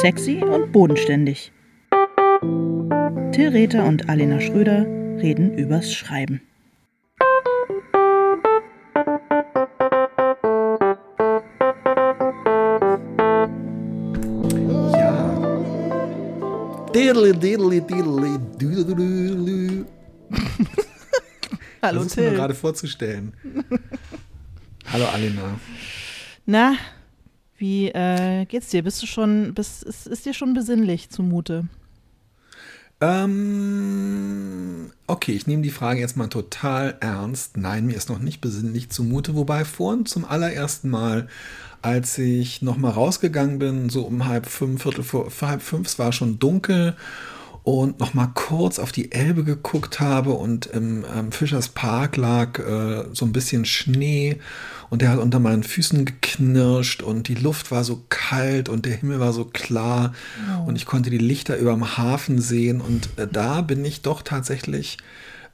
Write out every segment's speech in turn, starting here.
Sexy und bodenständig. Till Rether und Alena Schröder reden übers Schreiben. Diddly, diddly, diddly, doodly, Hallo Das ist mir Till. gerade vorzustellen. Hallo Alina. Na, wie äh, geht's dir? Bist du schon, bist, ist, ist dir schon besinnlich zumute? Ähm, okay, ich nehme die Frage jetzt mal total ernst. Nein, mir ist noch nicht besinnlich zumute. Wobei vorhin zum allerersten Mal, als ich noch mal rausgegangen bin, so um halb fünf, viertel vor halb fünf, es war schon dunkel und noch mal kurz auf die Elbe geguckt habe und im ähm, Fischers Park lag äh, so ein bisschen Schnee und der hat unter meinen Füßen geknirscht und die Luft war so kalt und der Himmel war so klar und ich konnte die Lichter über dem Hafen sehen und äh, da bin ich doch tatsächlich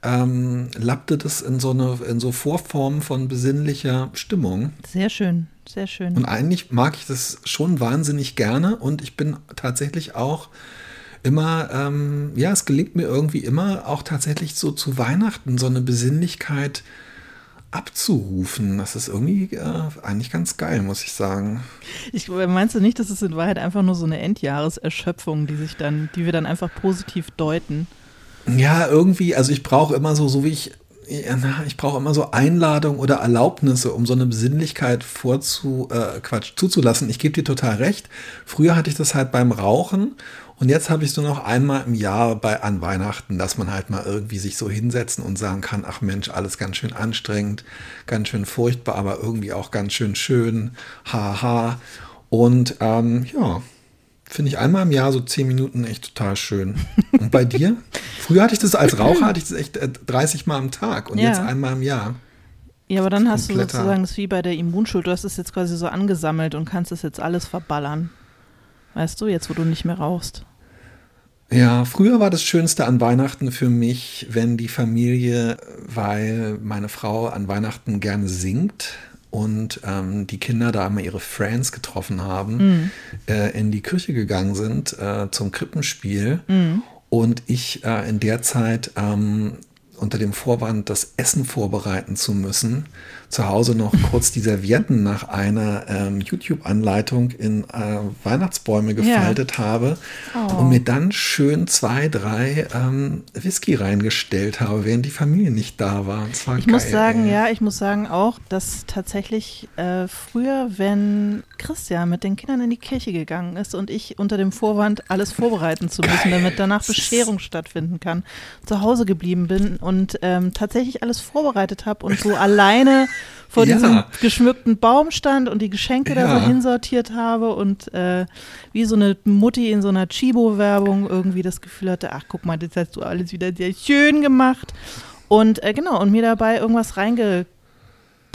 ähm, lappte das in so eine in so Vorformen von besinnlicher Stimmung Sehr schön, sehr schön. und eigentlich mag ich das schon wahnsinnig gerne und ich bin tatsächlich auch immer, ähm, ja, es gelingt mir irgendwie immer auch tatsächlich so zu Weihnachten so eine Besinnlichkeit abzurufen. Das ist irgendwie äh, eigentlich ganz geil, muss ich sagen. Ich, meinst du nicht, dass es in Wahrheit einfach nur so eine Endjahreserschöpfung, die sich dann, die wir dann einfach positiv deuten? Ja, irgendwie, also ich brauche immer so, so wie ich, ich brauche immer so Einladung oder Erlaubnisse, um so eine Besinnlichkeit vorzu, äh, Quatsch, zuzulassen. Ich gebe dir total recht. Früher hatte ich das halt beim Rauchen und jetzt habe ich so noch einmal im Jahr bei an Weihnachten, dass man halt mal irgendwie sich so hinsetzen und sagen kann, ach Mensch, alles ganz schön anstrengend, ganz schön furchtbar, aber irgendwie auch ganz schön schön, haha. Und ähm, ja, finde ich einmal im Jahr so zehn Minuten echt total schön. Und bei dir? Früher hatte ich das als Raucher, hatte ich das echt äh, 30 Mal am Tag und Ja. jetzt einmal im Jahr. Ja, aber dann hast du sozusagen das wie bei der Immunschuld, du hast es jetzt quasi so angesammelt und kannst es jetzt alles verballern. Weißt du, jetzt wo du nicht mehr rauchst. Ja, früher war das Schönste an Weihnachten für mich, wenn die Familie, weil meine Frau an Weihnachten gerne singt und ähm, die Kinder da immer ihre Friends getroffen haben, äh, in die Kirche gegangen sind äh, zum Krippenspiel. Und ich äh, in der Zeit ähm, unter dem Vorwand, das Essen vorbereiten zu müssen, zu Hause noch kurz die Servietten nach einer ähm, YouTube-Anleitung in äh, Weihnachtsbäume gefaltet habe Oh. und mir dann schön zwei, drei ähm, Whisky reingestellt habe, während die Familie nicht da war. War Ich geil, muss sagen, ey. ja, ich muss sagen auch, dass tatsächlich äh, früher, wenn Christian mit den Kindern in die Kirche gegangen ist und ich unter dem Vorwand, alles vorbereiten zu müssen, damit danach Bescherung stattfinden kann, zu Hause geblieben bin und ähm, tatsächlich alles vorbereitet habe und so alleine vor Ja. diesem geschmückten Baum stand und die Geschenke da Ja. so hinsortiert habe und äh, wie so eine Mutti in so einer Chibo-Werbung irgendwie das Gefühl hatte, ach guck mal, das hast du alles wieder sehr schön gemacht. Und äh, genau, und mir dabei irgendwas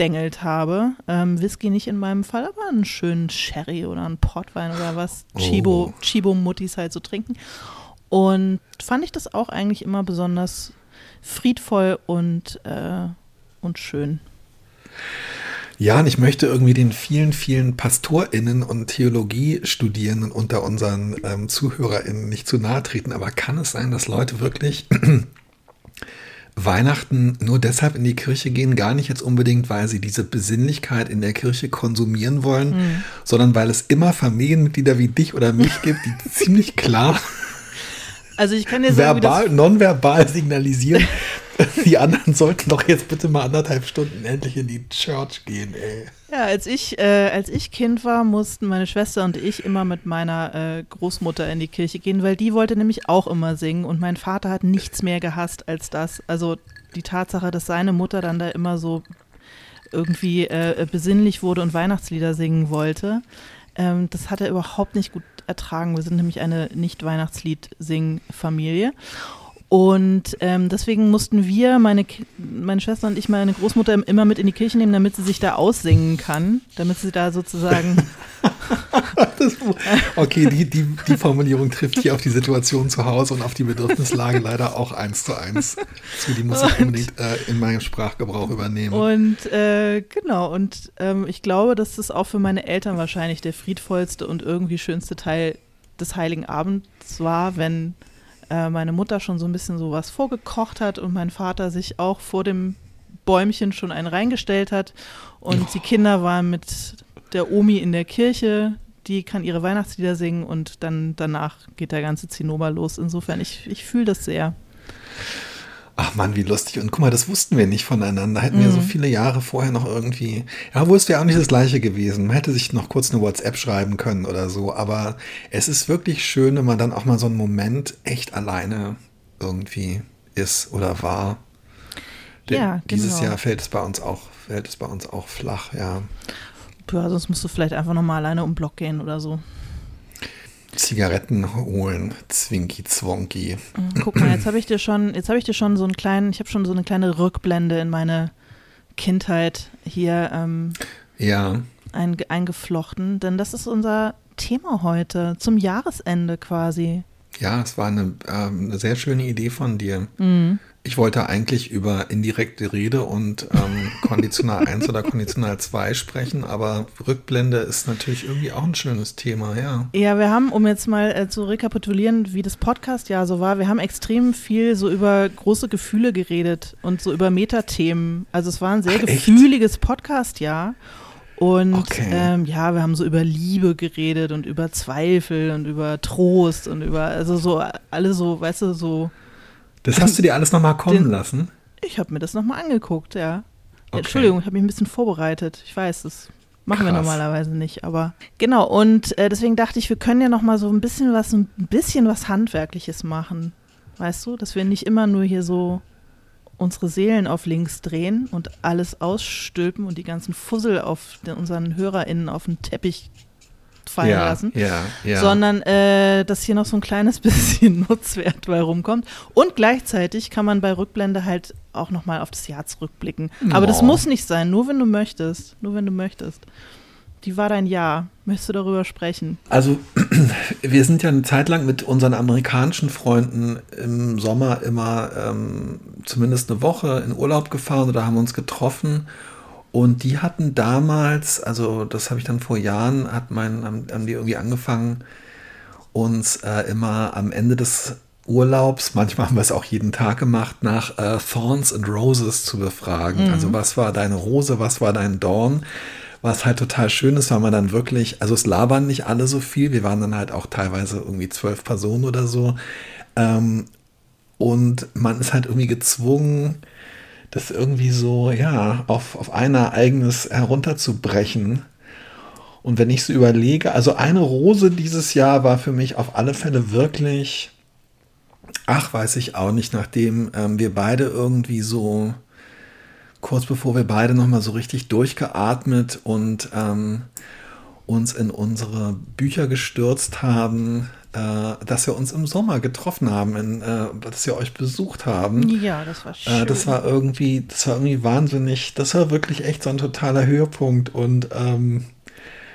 reingedengelt habe. Ähm, Whisky nicht in meinem Fall, aber einen schönen Sherry oder einen Portwein oder was Oh. Chibo, Chibo-Muttis halt so trinken. Und fand ich das auch eigentlich immer besonders friedvoll und, äh, und schön. Ja, und ich möchte irgendwie den vielen, vielen PastorInnen und Theologiestudierenden unter unseren ähm, ZuhörerInnen nicht zu nahe treten, aber kann es sein, dass Leute wirklich Weihnachten nur deshalb in die Kirche gehen, gar nicht jetzt unbedingt, weil sie diese Besinnlichkeit in der Kirche konsumieren wollen, sondern weil es immer Familienmitglieder wie dich oder mich gibt, die ziemlich klar Also ich kann dir sagen, verbal, nonverbal signalisieren, die anderen sollten doch jetzt bitte mal anderthalb Stunden endlich in die Church gehen, ey. Ja, als ich, äh, als ich Kind war, mussten meine Schwester und ich immer mit meiner äh, Großmutter in die Kirche gehen, weil die wollte nämlich auch immer singen und mein Vater hat nichts mehr gehasst als das. Also die Tatsache, dass seine Mutter dann da immer so irgendwie äh, besinnlich wurde und Weihnachtslieder singen wollte, ähm, das hat er überhaupt nicht gut ertragen. Wir sind nämlich eine Nicht-Weihnachtslied-Sing-Familie. Und ähm, deswegen mussten wir, meine, Ki- meine Schwester und ich, meine Großmutter immer mit in die Kirche nehmen, damit sie sich da aussingen kann, damit sie da sozusagen Das, okay, die, die, die Formulierung trifft hier auf die Situation zu Hause und auf die Bedürfnislage leider auch eins zu eins zu. Die muss ich unbedingt äh, in meinem Sprachgebrauch übernehmen. Und äh, genau, und ähm, ich glaube, dass das auch für meine Eltern wahrscheinlich der friedvollste und irgendwie schönste Teil des Heiligen Abends war, wenn äh, meine Mutter schon so ein bisschen sowas vorgekocht hat und mein Vater sich auch vor dem Bäumchen schon einen reingestellt hat und oh. die Kinder waren mit der Omi in der Kirche, die kann ihre Weihnachtslieder singen und dann danach geht der ganze Zinnober los. Insofern, ich, ich fühle das sehr. Ach man, wie lustig. Und guck mal, das wussten wir nicht voneinander. Hätten mm. wir so mhm. viele Jahre vorher noch irgendwie. Ja, wo es wäre auch nicht das gleiche gewesen. Man hätte sich noch kurz eine WhatsApp schreiben können oder so. Aber es ist wirklich schön, wenn man dann auch mal so einen Moment echt alleine irgendwie ist oder war. Denn ja, genau. Dieses Jahr fällt es bei uns auch, fällt es bei uns auch flach, ja. Ja, sonst musst du vielleicht einfach nochmal alleine um den Block gehen oder so. Zigaretten holen, Zwinki Zwonki. Mhm, guck mal, jetzt habe ich dir schon, jetzt habe ich dir schon so einen kleinen, ich habe schon so eine kleine Rückblende in meine Kindheit hier ähm, ja. ein, eingeflochten, denn das ist unser Thema heute, zum Jahresende quasi. Ja, es war eine, äh, eine sehr schöne Idee von dir. Mhm. Ich wollte eigentlich über indirekte Rede und ähm, Konditional 1 oder Konditional 2 sprechen, aber Rückblende ist natürlich irgendwie auch ein schönes Thema, ja. Ja, wir haben, um jetzt mal äh, zu rekapitulieren, wie das Podcast ja so war, wir haben extrem viel so über große Gefühle geredet und so über Metathemen. Also es war ein sehr Ach, gefühliges Podcast-Jahr. Und okay. ähm, ja, wir haben so über Liebe geredet und über Zweifel und über Trost und über, also so alle so, weißt du, so das hast du dir alles nochmal kommen den, lassen? Ich habe mir das nochmal angeguckt, ja. Okay. Entschuldigung, ich habe mich ein bisschen vorbereitet. Ich weiß, das machen Krass. wir normalerweise nicht, aber genau. Und äh, deswegen dachte ich, wir können ja nochmal so ein bisschen was, ein bisschen was Handwerkliches machen. Weißt du, dass wir nicht immer nur hier so unsere Seelen auf links drehen und alles ausstülpen und die ganzen Fussel auf den, unseren HörerInnen auf den Teppich fallen ja, lassen, ja, ja. sondern äh, dass hier noch so ein kleines bisschen Nutzwert bei rumkommt. Und gleichzeitig kann man bei Rückblende halt auch nochmal auf das Jahr zurückblicken. Oh. Aber das muss nicht sein, nur wenn du möchtest. Nur wenn du möchtest. Wie war dein Jahr? Möchtest du darüber sprechen? Also, wir sind ja eine Zeit lang mit unseren amerikanischen Freunden im Sommer immer ähm, zumindest eine Woche in Urlaub gefahren oder haben uns getroffen. Und die hatten damals, also das habe ich dann vor Jahren, hat mein, haben, die irgendwie angefangen, uns äh, immer am Ende des Urlaubs, manchmal haben wir es auch jeden Tag gemacht, nach äh, Thorns and Roses zu befragen. Mhm. Also was war deine Rose, was war dein Dorn? Was halt total schön ist, weil man dann wirklich, also es labern nicht alle so viel, wir waren dann halt auch teilweise irgendwie zwölf Personen oder so. Ähm, und man ist halt irgendwie gezwungen, das irgendwie so, ja, auf, auf ein Ereignis herunterzubrechen. Und wenn ich so überlege, also eine Rose dieses Jahr war für mich auf alle Fälle wirklich, ach, weiß ich auch nicht, nachdem ähm, wir beide irgendwie so, kurz bevor wir beide nochmal so richtig durchgeatmet und ähm, uns in unsere Bücher gestürzt haben, dass wir uns im Sommer getroffen haben, in, äh, dass wir euch besucht haben. Ja, das war schön. Äh, das war irgendwie, das war irgendwie wahnsinnig, das war wirklich echt so ein totaler Höhepunkt und ähm,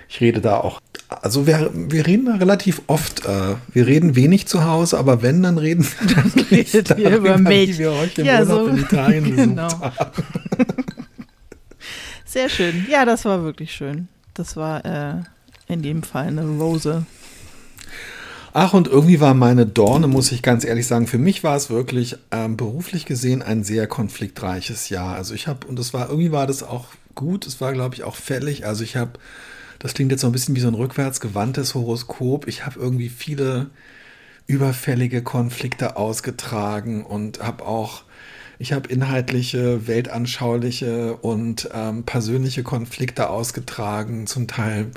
ich rede da auch. Also wir, wir reden da relativ oft. Äh, wir reden wenig zu Hause, aber wenn, dann reden wir dann redet darüber, über mich. wie wir euch im ja, Urlaub so, in Italien genau. besucht haben. Sehr schön. Ja, das war wirklich schön. Das war äh, in dem Fall eine Rose. Ach, und irgendwie war meine Dorne, muss ich ganz ehrlich sagen, für mich war es wirklich ähm, beruflich gesehen ein sehr konfliktreiches Jahr. Also ich habe, und es war, irgendwie war das auch gut, es war, glaube ich, auch fällig. Also ich habe, das klingt jetzt so ein bisschen wie so ein rückwärtsgewandtes Horoskop. Ich habe irgendwie viele überfällige Konflikte ausgetragen und habe auch, ich habe inhaltliche, weltanschauliche und ähm, persönliche Konflikte ausgetragen, zum Teil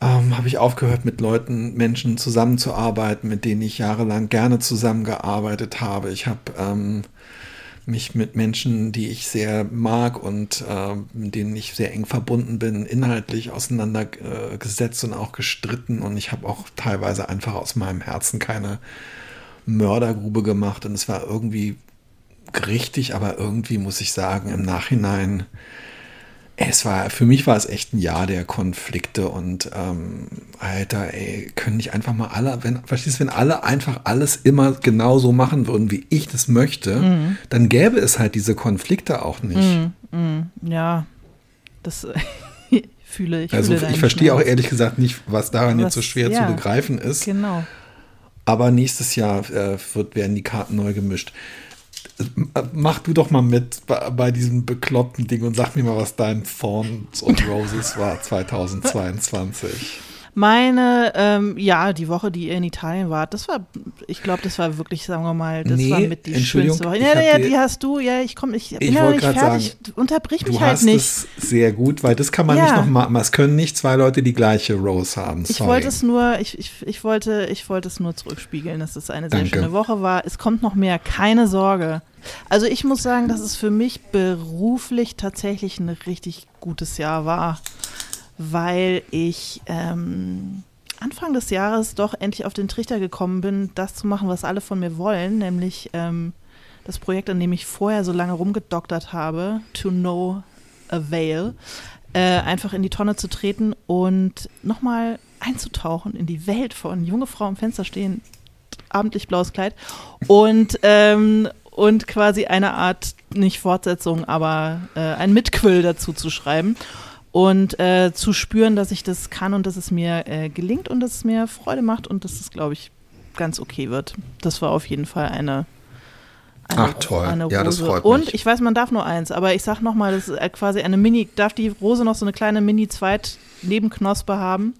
ähm, habe ich aufgehört, mit Leuten, Menschen zusammenzuarbeiten, mit denen ich jahrelang gerne zusammengearbeitet habe. Ich habe ähm, mich mit Menschen, die ich sehr mag und äh, mit denen ich sehr eng verbunden bin, inhaltlich auseinandergesetzt und auch gestritten. Und ich habe auch teilweise einfach aus meinem Herzen keine Mördergrube gemacht. Und es war irgendwie richtig, aber irgendwie muss ich sagen, im Nachhinein es war, für mich war es echt ein Jahr der Konflikte und ähm, Alter, ey, können nicht einfach mal alle, wenn, verstehst du, wenn alle einfach alles immer genauso machen würden, wie ich das möchte, mhm. dann gäbe es halt diese Konflikte auch nicht. Mhm. Mhm. Ja, das fühle. Ich also fühle ich verstehe auch ehrlich gesagt nicht, was daran Was- jetzt so schwer ja. zu begreifen ist. Genau. Aber nächstes Jahr äh, wird, werden die Karten neu gemischt. Mach du doch mal mit bei, bei diesem bekloppten Ding und sag mir mal, was dein Thorns und Roses war 2022. Meine, ähm, ja, die Woche, die ihr in Italien wart, das war, ich glaube, das war wirklich, sagen wir mal, das Nee, war mit die schönste Woche. ich Ja, ja, die hast du, ja, ich komme, ich bin Ich ja noch wollte nicht fertig. Unterbrich mich Du halt hast nicht. es sehr gut, weil das kann man Ja. nicht nochmal, es können nicht zwei Leute die gleiche Rose haben. Ich Sorry. wollte es nur, ich, ich, ich, wollte, ich wollte es nur zurückspiegeln, dass es eine sehr Danke. schöne Woche war. Es kommt noch mehr, keine Sorge. Also ich muss sagen, dass es für mich beruflich tatsächlich ein richtig gutes Jahr war, weil ich ähm, Anfang des Jahres doch endlich auf den Trichter gekommen bin, das zu machen, was alle von mir wollen, nämlich ähm, das Projekt, an dem ich vorher so lange rumgedoktert habe, To No Avail, äh, einfach in die Tonne zu treten und nochmal einzutauchen in die Welt von junge Frau am Fenster stehen, abendlich blaues Kleid und, ähm, und quasi eine Art, nicht Fortsetzung, aber äh, ein Mitquill dazu zu schreiben und äh, zu spüren, dass ich das kann und dass es mir äh, gelingt und dass es mir Freude macht und dass es, glaube ich, ganz okay wird. Das war auf jeden Fall eine. eine Ach, toll. Eine Ja, das Rose. freut Und mich. ich weiß, man darf nur eins, aber ich sag nochmal, das ist äh, quasi eine Mini, darf die Rose noch so eine kleine Mini-Zweit-Nebenknospe haben?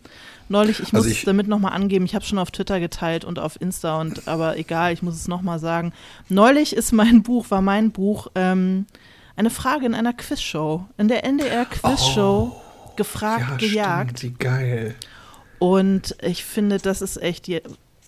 Neulich, ich muss Also es ich- damit nochmal angeben, ich habe schon auf Twitter geteilt und auf Insta und aber egal, ich muss es nochmal sagen. Neulich ist mein Buch, war mein Buch ähm, eine Frage in einer Quizshow. In der NDR Quizshow gefragt, Oh. ja, gejagt. Stimmt, wie geil. Und ich finde, das ist echt die,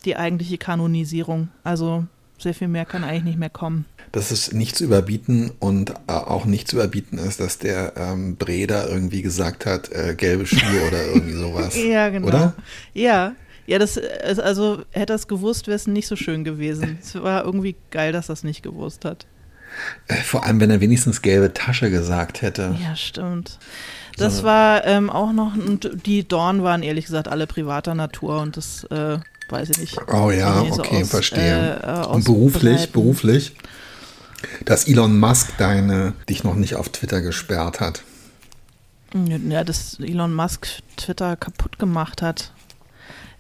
die eigentliche Kanonisierung. Also sehr viel mehr kann eigentlich nicht mehr kommen. Dass es nicht zu überbieten und äh, auch nicht zu überbieten ist, dass der ähm, Breda irgendwie gesagt hat, äh, gelbe Schuhe oder irgendwie sowas. Ja, genau. Oder? Ja. Ja, das also hätte er es gewusst, wäre es nicht so schön gewesen. Es war irgendwie geil, dass er es nicht gewusst hat. Äh, vor allem, wenn er wenigstens gelbe Tasche gesagt hätte. Ja, stimmt. Das So. war ähm, auch noch, und die Dorn waren ehrlich gesagt alle privater Natur und das äh, weiß ich nicht. Oh ja, so okay, aus- verstehe. äh, äh, Und beruflich, beruflich, dass Elon Musk deine dich noch nicht auf Twitter gesperrt hat. Ja, dass Elon Musk Twitter kaputt gemacht hat.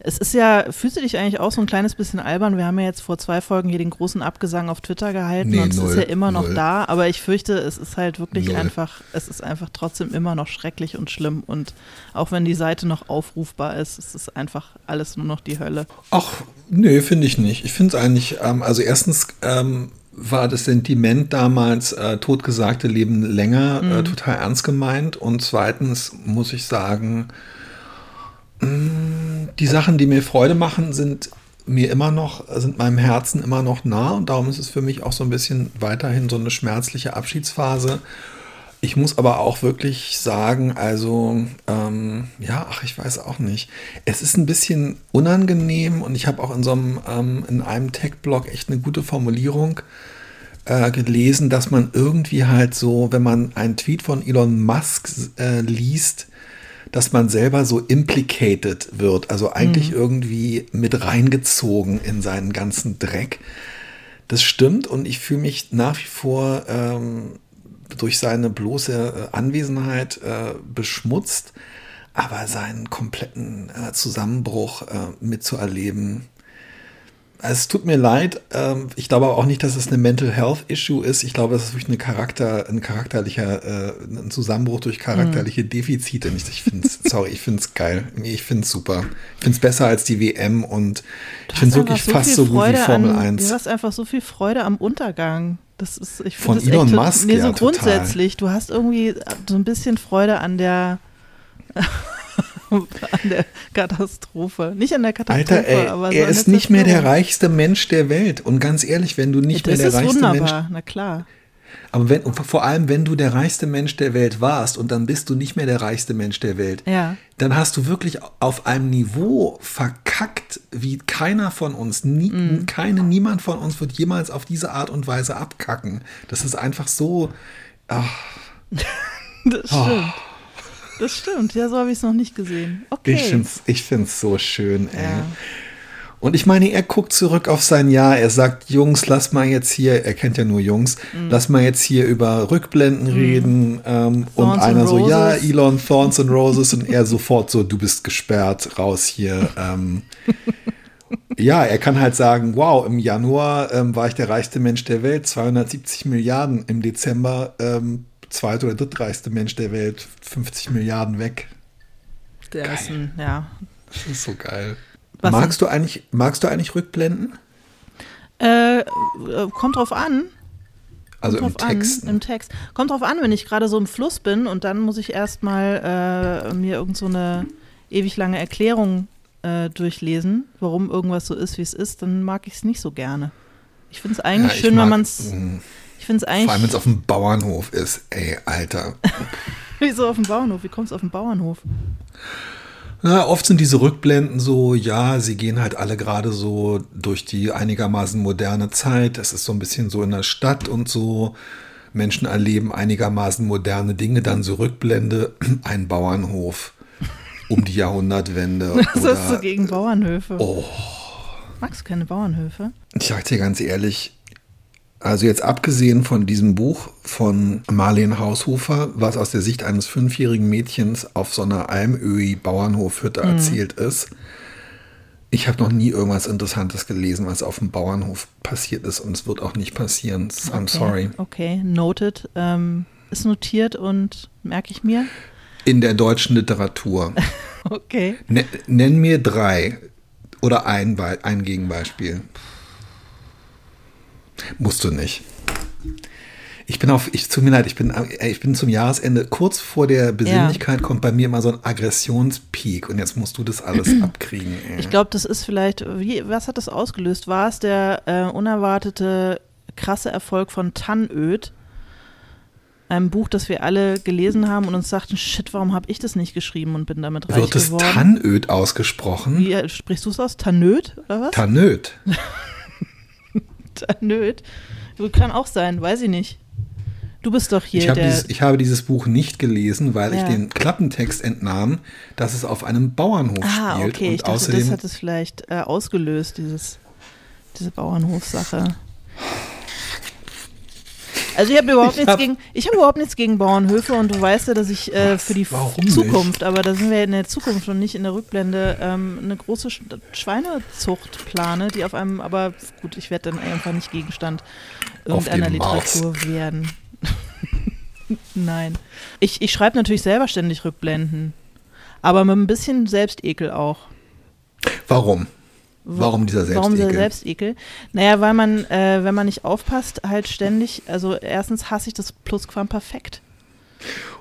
Es ist ja, fühlst du dich eigentlich auch so ein kleines bisschen albern? Wir haben ja jetzt vor zwei Folgen hier den großen Abgesang auf Twitter gehalten Nee, und es ist ja immer noch null. da, aber ich fürchte, es ist halt wirklich Null. einfach, es ist einfach trotzdem immer noch schrecklich und schlimm und auch wenn die Seite noch aufrufbar ist, es ist einfach alles nur noch die Hölle. Ach, nee, finde ich nicht. Ich finde es eigentlich, ähm, also erstens ähm, war das Sentiment damals, äh, totgesagte leben länger, Mhm. äh, total ernst gemeint. Und zweitens muss ich sagen, die Sachen, die mir Freude machen, sind mir immer noch, sind meinem Herzen immer noch nah. Und darum ist es für mich auch so ein bisschen weiterhin so eine schmerzliche Abschiedsphase. Ich muss aber auch wirklich sagen, also ähm, ja, ach, ich weiß auch nicht. Es ist ein bisschen unangenehm und ich habe auch in so einem, ähm, in einem Tech-Blog echt eine gute Formulierung äh, gelesen, dass man irgendwie halt so, wenn man einen Tweet von Elon Musk äh, liest, dass man selber so implicated wird, also eigentlich irgendwie mit reingezogen in seinen ganzen Dreck. Das stimmt und ich fühle mich nach wie vor ähm, durch seine bloße äh, Anwesenheit äh, beschmutzt, aber seinen kompletten äh, Zusammenbruch äh, mitzuerleben. Es tut mir leid. Ähm, ich glaube auch nicht, dass es eine Mental Health Issue ist. Ich glaube, es ist wirklich eine Charakter, ein charakterlicher, äh, ein Zusammenbruch durch charakterliche Defizite. Nicht, ich finde es, sorry, ich finde es geil. Nee, Ich finde es super. Ich finde es besser als die WM und ich finde es wirklich einfach fast so gut wie Formel an, 1. Du hast einfach so viel Freude am Untergang. Das ist, ich Von finde das Elon echt, Musk, Nee, so ja, total. grundsätzlich. Du hast irgendwie so ein bisschen Freude an der, an der Katastrophe. Nicht an der Katastrophe, Alter, ey, aber so er ist nicht mehr der reichste Mensch der Welt. Und ganz ehrlich, wenn du nicht Das mehr ist der reichste Mensch wunderbar, na klar. Aber wenn, und vor allem, wenn du der reichste Mensch der Welt warst und dann bist du nicht mehr der reichste Mensch der Welt, Ja. dann hast du wirklich auf einem Niveau verkackt, wie keiner von uns, nie, Mhm. keine, niemand von uns wird jemals auf diese Art und Weise abkacken. Das ist einfach so, ach, Das stimmt. Das stimmt. Ja, so habe ich es noch nicht gesehen. Okay. ich finde es ich find's so schön, ey. Ja. Und ich meine, er guckt zurück auf sein Jahr. Er sagt, Jungs, lass mal jetzt hier, er kennt ja nur Jungs, Mhm. lass mal jetzt hier über Rückblenden reden. Ähm, und einer so, ja. Elon, Thorns and Roses. und er sofort so, du bist gesperrt, raus hier. Ähm, ja, er kann halt sagen, wow, im Januar ähm, war ich der reichste Mensch der Welt, 270 Milliarden. Im Dezember ähm, zweit- oder drittreichste Mensch der Welt, 50 Milliarden weg. Der ist ein, ja. Das ist so geil. Was magst du eigentlich, magst du eigentlich Rückblenden? Äh, äh, kommt drauf an. Also im Text. An, Im Text. Kommt drauf an, wenn ich gerade so im Fluss bin und dann muss ich erstmal äh, mir irgend so eine ewig lange Erklärung äh, durchlesen, warum irgendwas so ist, wie es ist, dann mag ich es nicht so gerne. Ich finde es eigentlich Ja, schön, mag- wenn man es. Ich finde es Vor allem, wenn eigentlich. es auf dem Bauernhof ist. Ey, Alter. Wieso auf dem Bauernhof? Wie kommst du auf den Bauernhof? Na, oft sind diese Rückblenden so, ja, sie gehen halt alle gerade so durch die einigermaßen moderne Zeit. Es ist so ein bisschen so in der Stadt und so. Menschen erleben einigermaßen moderne Dinge, dann so Rückblende, ein Bauernhof um die Jahrhundertwende. Was hast du gegen Bauernhöfe? oh, Magst du keine Bauernhöfe? ich sag dir ganz ehrlich, also jetzt abgesehen von diesem Buch von Marlene Haushofer, was aus der Sicht eines fünfjährigen Mädchens auf so einer Almöhi-Bauernhofhütte erzählt ist, ich habe noch nie irgendwas Interessantes gelesen, was auf dem Bauernhof passiert ist und es wird auch nicht passieren. I'm Okay, sorry. Okay, noted. Ähm, ist notiert und merke ich mir. In der deutschen Literatur. Okay. Ne, nenn mir drei oder ein, ein Gegenbeispiel. Musst du nicht. Ich bin auf, ich tut mir leid, ich bin, äh, ich bin zum Jahresende, kurz vor der Besinnlichkeit kommt bei mir immer so ein Aggressionspeak und jetzt musst du das alles abkriegen. Ey. Ich glaube, das ist vielleicht, wie, was hat das ausgelöst? War es der äh, unerwartete krasse Erfolg von Tannöd? Einem Buch, das wir alle gelesen haben und uns sagten, shit, warum habe ich das nicht geschrieben und bin damit reich Wird es geworden? Tannöd ausgesprochen? Wie äh, sprichst du es aus? Tannöd oder was? Tannöd. Tannöd. Kann auch sein, weiß ich nicht. Du bist doch hier Ich habe, der. dieses, ich habe dieses Buch nicht gelesen, weil ich Ja. den Klappentext entnahm, dass es auf einem Bauernhof ah, spielt. okay. und Ich dachte, außerdem das hat es vielleicht äh, ausgelöst, dieses, diese Bauernhofsache. Also ich habe überhaupt Ich nichts hab- gegen, ich habe überhaupt nichts gegen Bauernhöfe und du weißt ja, dass ich äh, für die Warum nicht? Zukunft, aber da sind wir in der Zukunft und nicht in der Rückblende, ähm, eine große Sch Schweinezucht plane, die auf einem, aber gut, ich werde dann einfach nicht Gegenstand irgendeiner dem Mars. Literatur werden. Nein. Ich, ich schreibe natürlich selber ständig Rückblenden, aber mit ein bisschen Selbstekel auch. Warum? Warum dieser Warum dieser Selbstekel? Selbstekel? Naja, weil man, äh, wenn man nicht aufpasst, halt ständig, also erstens hasse ich das Plusquamperfekt.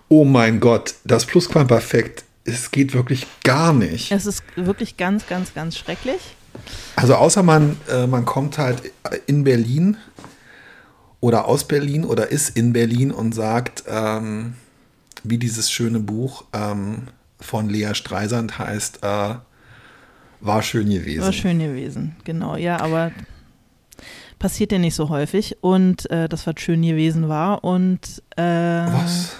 Oh mein Gott, das Plusquamperfekt, es geht wirklich gar nicht. Es ist wirklich ganz, ganz, ganz schrecklich. Also außer man, äh, man kommt halt in Berlin oder aus Berlin oder ist in Berlin und sagt, ähm, wie dieses schöne Buch ähm, von Lea Streisand heißt, äh, war schön gewesen. War schön gewesen, genau. Ja, aber passiert ja nicht so häufig. Und äh, das, was schön gewesen war. Und äh, Was?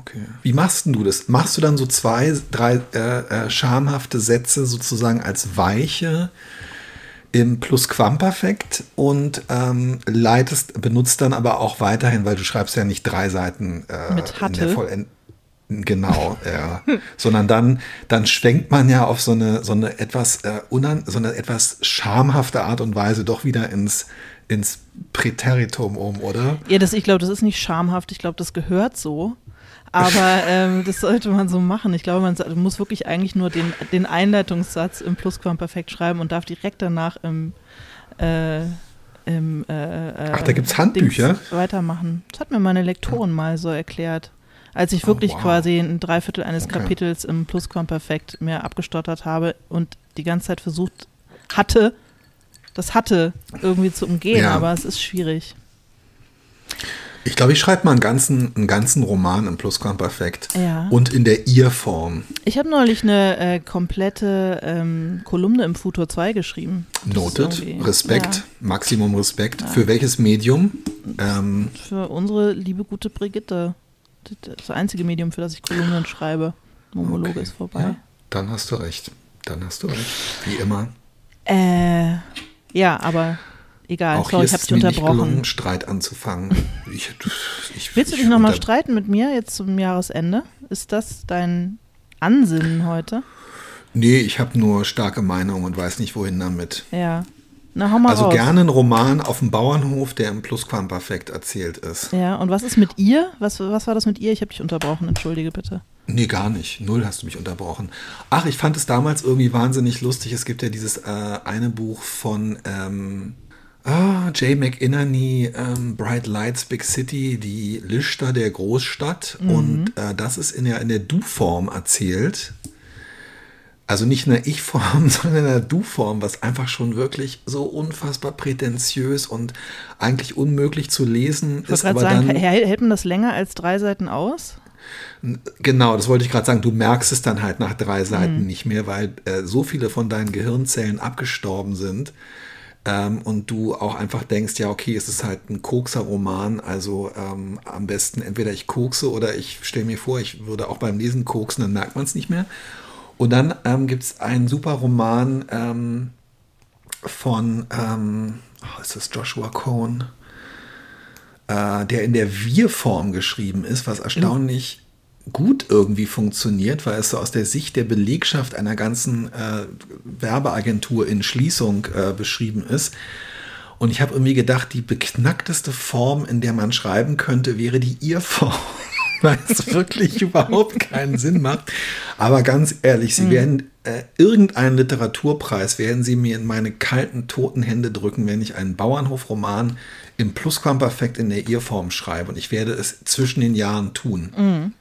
Okay. Wie machst denn du das? Machst du dann so zwei, drei äh, äh, schamhafte Sätze sozusagen als Weiche im Plusquamperfekt und ähm, leitest, benutzt dann aber auch weiterhin, weil du schreibst ja nicht drei Seiten äh, Mit in Hatte. der Vollend Genau, ja. Sondern dann, dann schwenkt man ja auf so eine, so eine etwas äh, unan, so eine etwas schamhafte Art und Weise doch wieder ins, ins Präteritum um, oder? Ja, das, ich glaube, das ist nicht schamhaft. Ich glaube, das gehört so. Aber ähm, das sollte man so machen. Ich glaube, man muss wirklich eigentlich nur den, den Einleitungssatz im Plusquamperfekt schreiben und darf direkt danach im, äh, im äh, äh, Ach, da gibt's Handbücher? Dings weitermachen. Das hat mir meine Lektorin mal so erklärt. Als ich wirklich Oh, wow. quasi ein Dreiviertel eines Okay. Kapitels im Plusquamperfekt mir abgestottert habe und die ganze Zeit versucht hatte, das hatte irgendwie zu umgehen, Ja. aber es ist schwierig. Ich glaube, ich schreibe mal einen ganzen, einen ganzen Roman im Plusquamperfekt. Ja. Und in der Ihr-Form. Ich habe neulich eine äh, komplette ähm, Kolumne im Futur 2 geschrieben. Das Noted. Respekt. Ja, Maximum Respekt. Für welches Medium? Ähm, für unsere liebe gute Brigitte. Das einzige Medium, für das ich Kolumnen schreibe. Monologe okay. ist vorbei. Ja, dann hast du recht. Dann hast du recht. Wie immer. Äh, ja, aber egal. Auch Sorry, ich habe dich mir nicht unterbrochen. gelungen, Streit anzufangen. Ich, ich, Willst du ich dich nochmal streiten mit mir jetzt zum Jahresende? Ist das dein Ansinnen heute? Nee, ich habe nur starke Meinung und weiß nicht, wohin damit. Ja. Na, hau mal Also raus. gerne einen Roman auf dem Bauernhof, der im Plusquamperfekt erzählt ist. Ja, und was ist mit ihr? Was, was war das mit ihr? Ich habe dich unterbrochen, entschuldige bitte. Nee, gar nicht. Null hast du mich unterbrochen. Ach, ich fand es damals irgendwie wahnsinnig lustig. Es gibt ja dieses äh, eine Buch von ähm, ah, Jay McInerney, ähm, Bright Lights, Big City, die Lichter der Großstadt. Und äh, das ist in der, in der Du-Form erzählt. Also nicht in der Ich-Form, sondern in der Du-Form, was einfach schon wirklich so unfassbar prätentiös und eigentlich unmöglich zu lesen Ich ist. Aber sagen, dann, hält hält man das länger als drei Seiten aus? Genau, das wollte ich gerade sagen. Du merkst es dann halt nach drei Seiten Mhm. nicht mehr, weil äh, so viele von deinen Gehirnzellen abgestorben sind. Ähm, und du auch einfach denkst, ja, okay, es ist halt ein Kokser-Roman, also ähm, am besten entweder ich kokse oder ich stelle mir vor, ich würde auch beim Lesen koksen, dann merkt man es nicht mehr. Und dann ähm, gibt es einen super Roman ähm, von, ähm, oh, ist das Joshua Cohn, äh, der in der Wir-Form geschrieben ist, was erstaunlich gut irgendwie funktioniert, weil es so aus der Sicht der Belegschaft einer ganzen äh, Werbeagentur in Schließung äh, beschrieben ist. Und ich habe irgendwie gedacht, die beknackteste Form, in der man schreiben könnte, wäre die Ihr-Form. Weil es wirklich überhaupt keinen Sinn macht. Aber ganz ehrlich, Sie werden äh, irgendeinen Literaturpreis werden Sie mir in meine kalten, toten Hände drücken, wenn ich einen Bauernhofroman im Plusquamperfekt in der Ihr-Form schreibe. Und ich werde es zwischen den Jahren tun.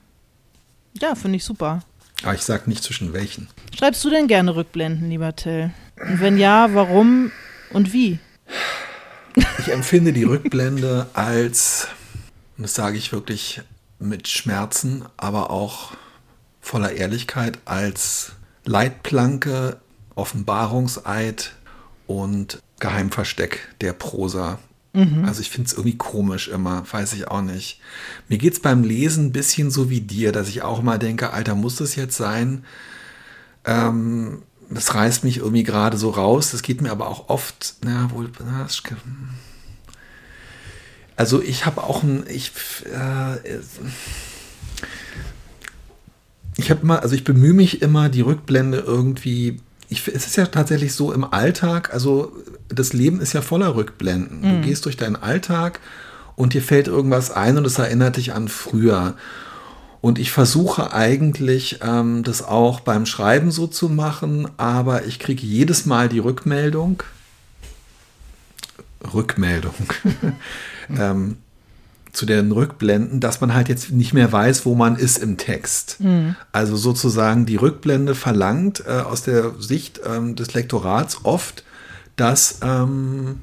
Ja, finde ich super. Aber ich sage nicht zwischen welchen. Schreibst du denn gerne Rückblenden, lieber Till? Und wenn ja, warum und wie? Ich empfinde die Rückblende als, und das sage ich wirklich mit Schmerzen, aber auch voller Ehrlichkeit, als Leitplanke, Offenbarungseid und Geheimversteck der Prosa. Also ich finde es irgendwie komisch immer, weiß ich auch nicht. Mir geht es beim Lesen ein bisschen so wie dir, dass ich auch mal denke, Alter, muss das jetzt sein? Ähm, das reißt mich irgendwie gerade so raus. Das geht mir aber auch oft, na wohl, na, also ich habe auch ein, ich, äh, ich habe mal, also ich bemühe mich immer, die Rückblende irgendwie, ich, es ist ja tatsächlich so im Alltag, also das Leben ist ja voller Rückblenden. Du gehst durch deinen Alltag und dir fällt irgendwas ein und es erinnert dich an früher. Und ich versuche eigentlich, ähm, das auch beim Schreiben so zu machen, aber ich kriege jedes Mal die Rückmeldung, Rückmeldung, ähm, zu den Rückblenden, dass man halt jetzt nicht mehr weiß, wo man ist im Text. Also sozusagen die Rückblende verlangt äh, aus der Sicht ähm, des Lektorats oft, dass ähm,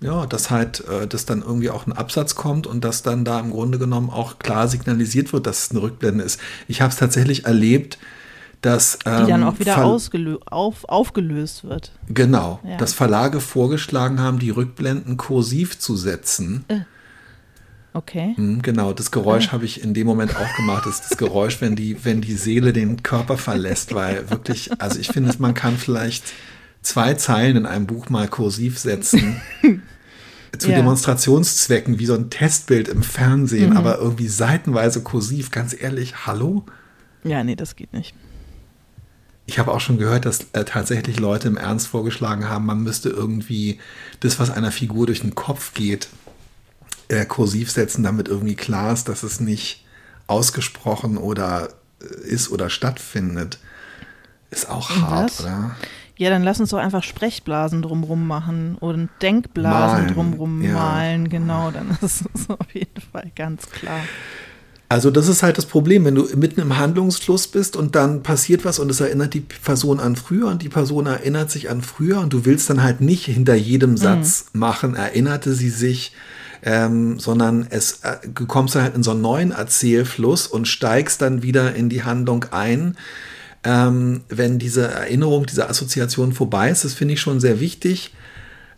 ja, dass halt, äh, dass dann irgendwie auch ein Absatz kommt und dass dann da im Grunde genommen auch klar signalisiert wird, dass es eine Rückblende ist. Ich habe es tatsächlich erlebt, dass Die dann ähm, auch wieder Ver- ausgelö auf, aufgelöst wird. Genau, Ja. dass Verlage vorgeschlagen haben, die Rückblenden kursiv zu setzen. Okay. Hm, Genau, das Geräusch habe ich in dem Moment auch gemacht. Das ist das Geräusch, wenn die, wenn die Seele den Körper verlässt, weil wirklich, also ich finde, man kann vielleicht zwei Zeilen in einem Buch mal kursiv setzen. zu Ja. Demonstrationszwecken, wie so ein Testbild im Fernsehen, aber irgendwie seitenweise kursiv, ganz ehrlich, hallo? Ja, nee, das geht nicht. Ich habe auch schon gehört, dass äh, tatsächlich Leute im Ernst vorgeschlagen haben, man müsste irgendwie das, was einer Figur durch den Kopf geht, äh, kursiv setzen, damit irgendwie klar ist, dass es nicht ausgesprochen oder äh, ist oder stattfindet. Ist auch Und hart, was? oder? Ja, dann lass uns doch einfach Sprechblasen drumrum machen und Denkblasen Malen, drumrum ja. malen. Genau, dann ist es auf jeden Fall ganz klar. Also das ist halt das Problem, wenn du mitten im Handlungsfluss bist und dann passiert was und es erinnert die Person an früher und die Person erinnert sich an früher und du willst dann halt nicht hinter jedem Satz machen, erinnerte sie sich, ähm, sondern es äh, du kommst dann halt in so einen neuen Erzählfluss und steigst dann wieder in die Handlung ein. Ähm, wenn diese Erinnerung, diese Assoziation vorbei ist, das finde ich schon sehr wichtig.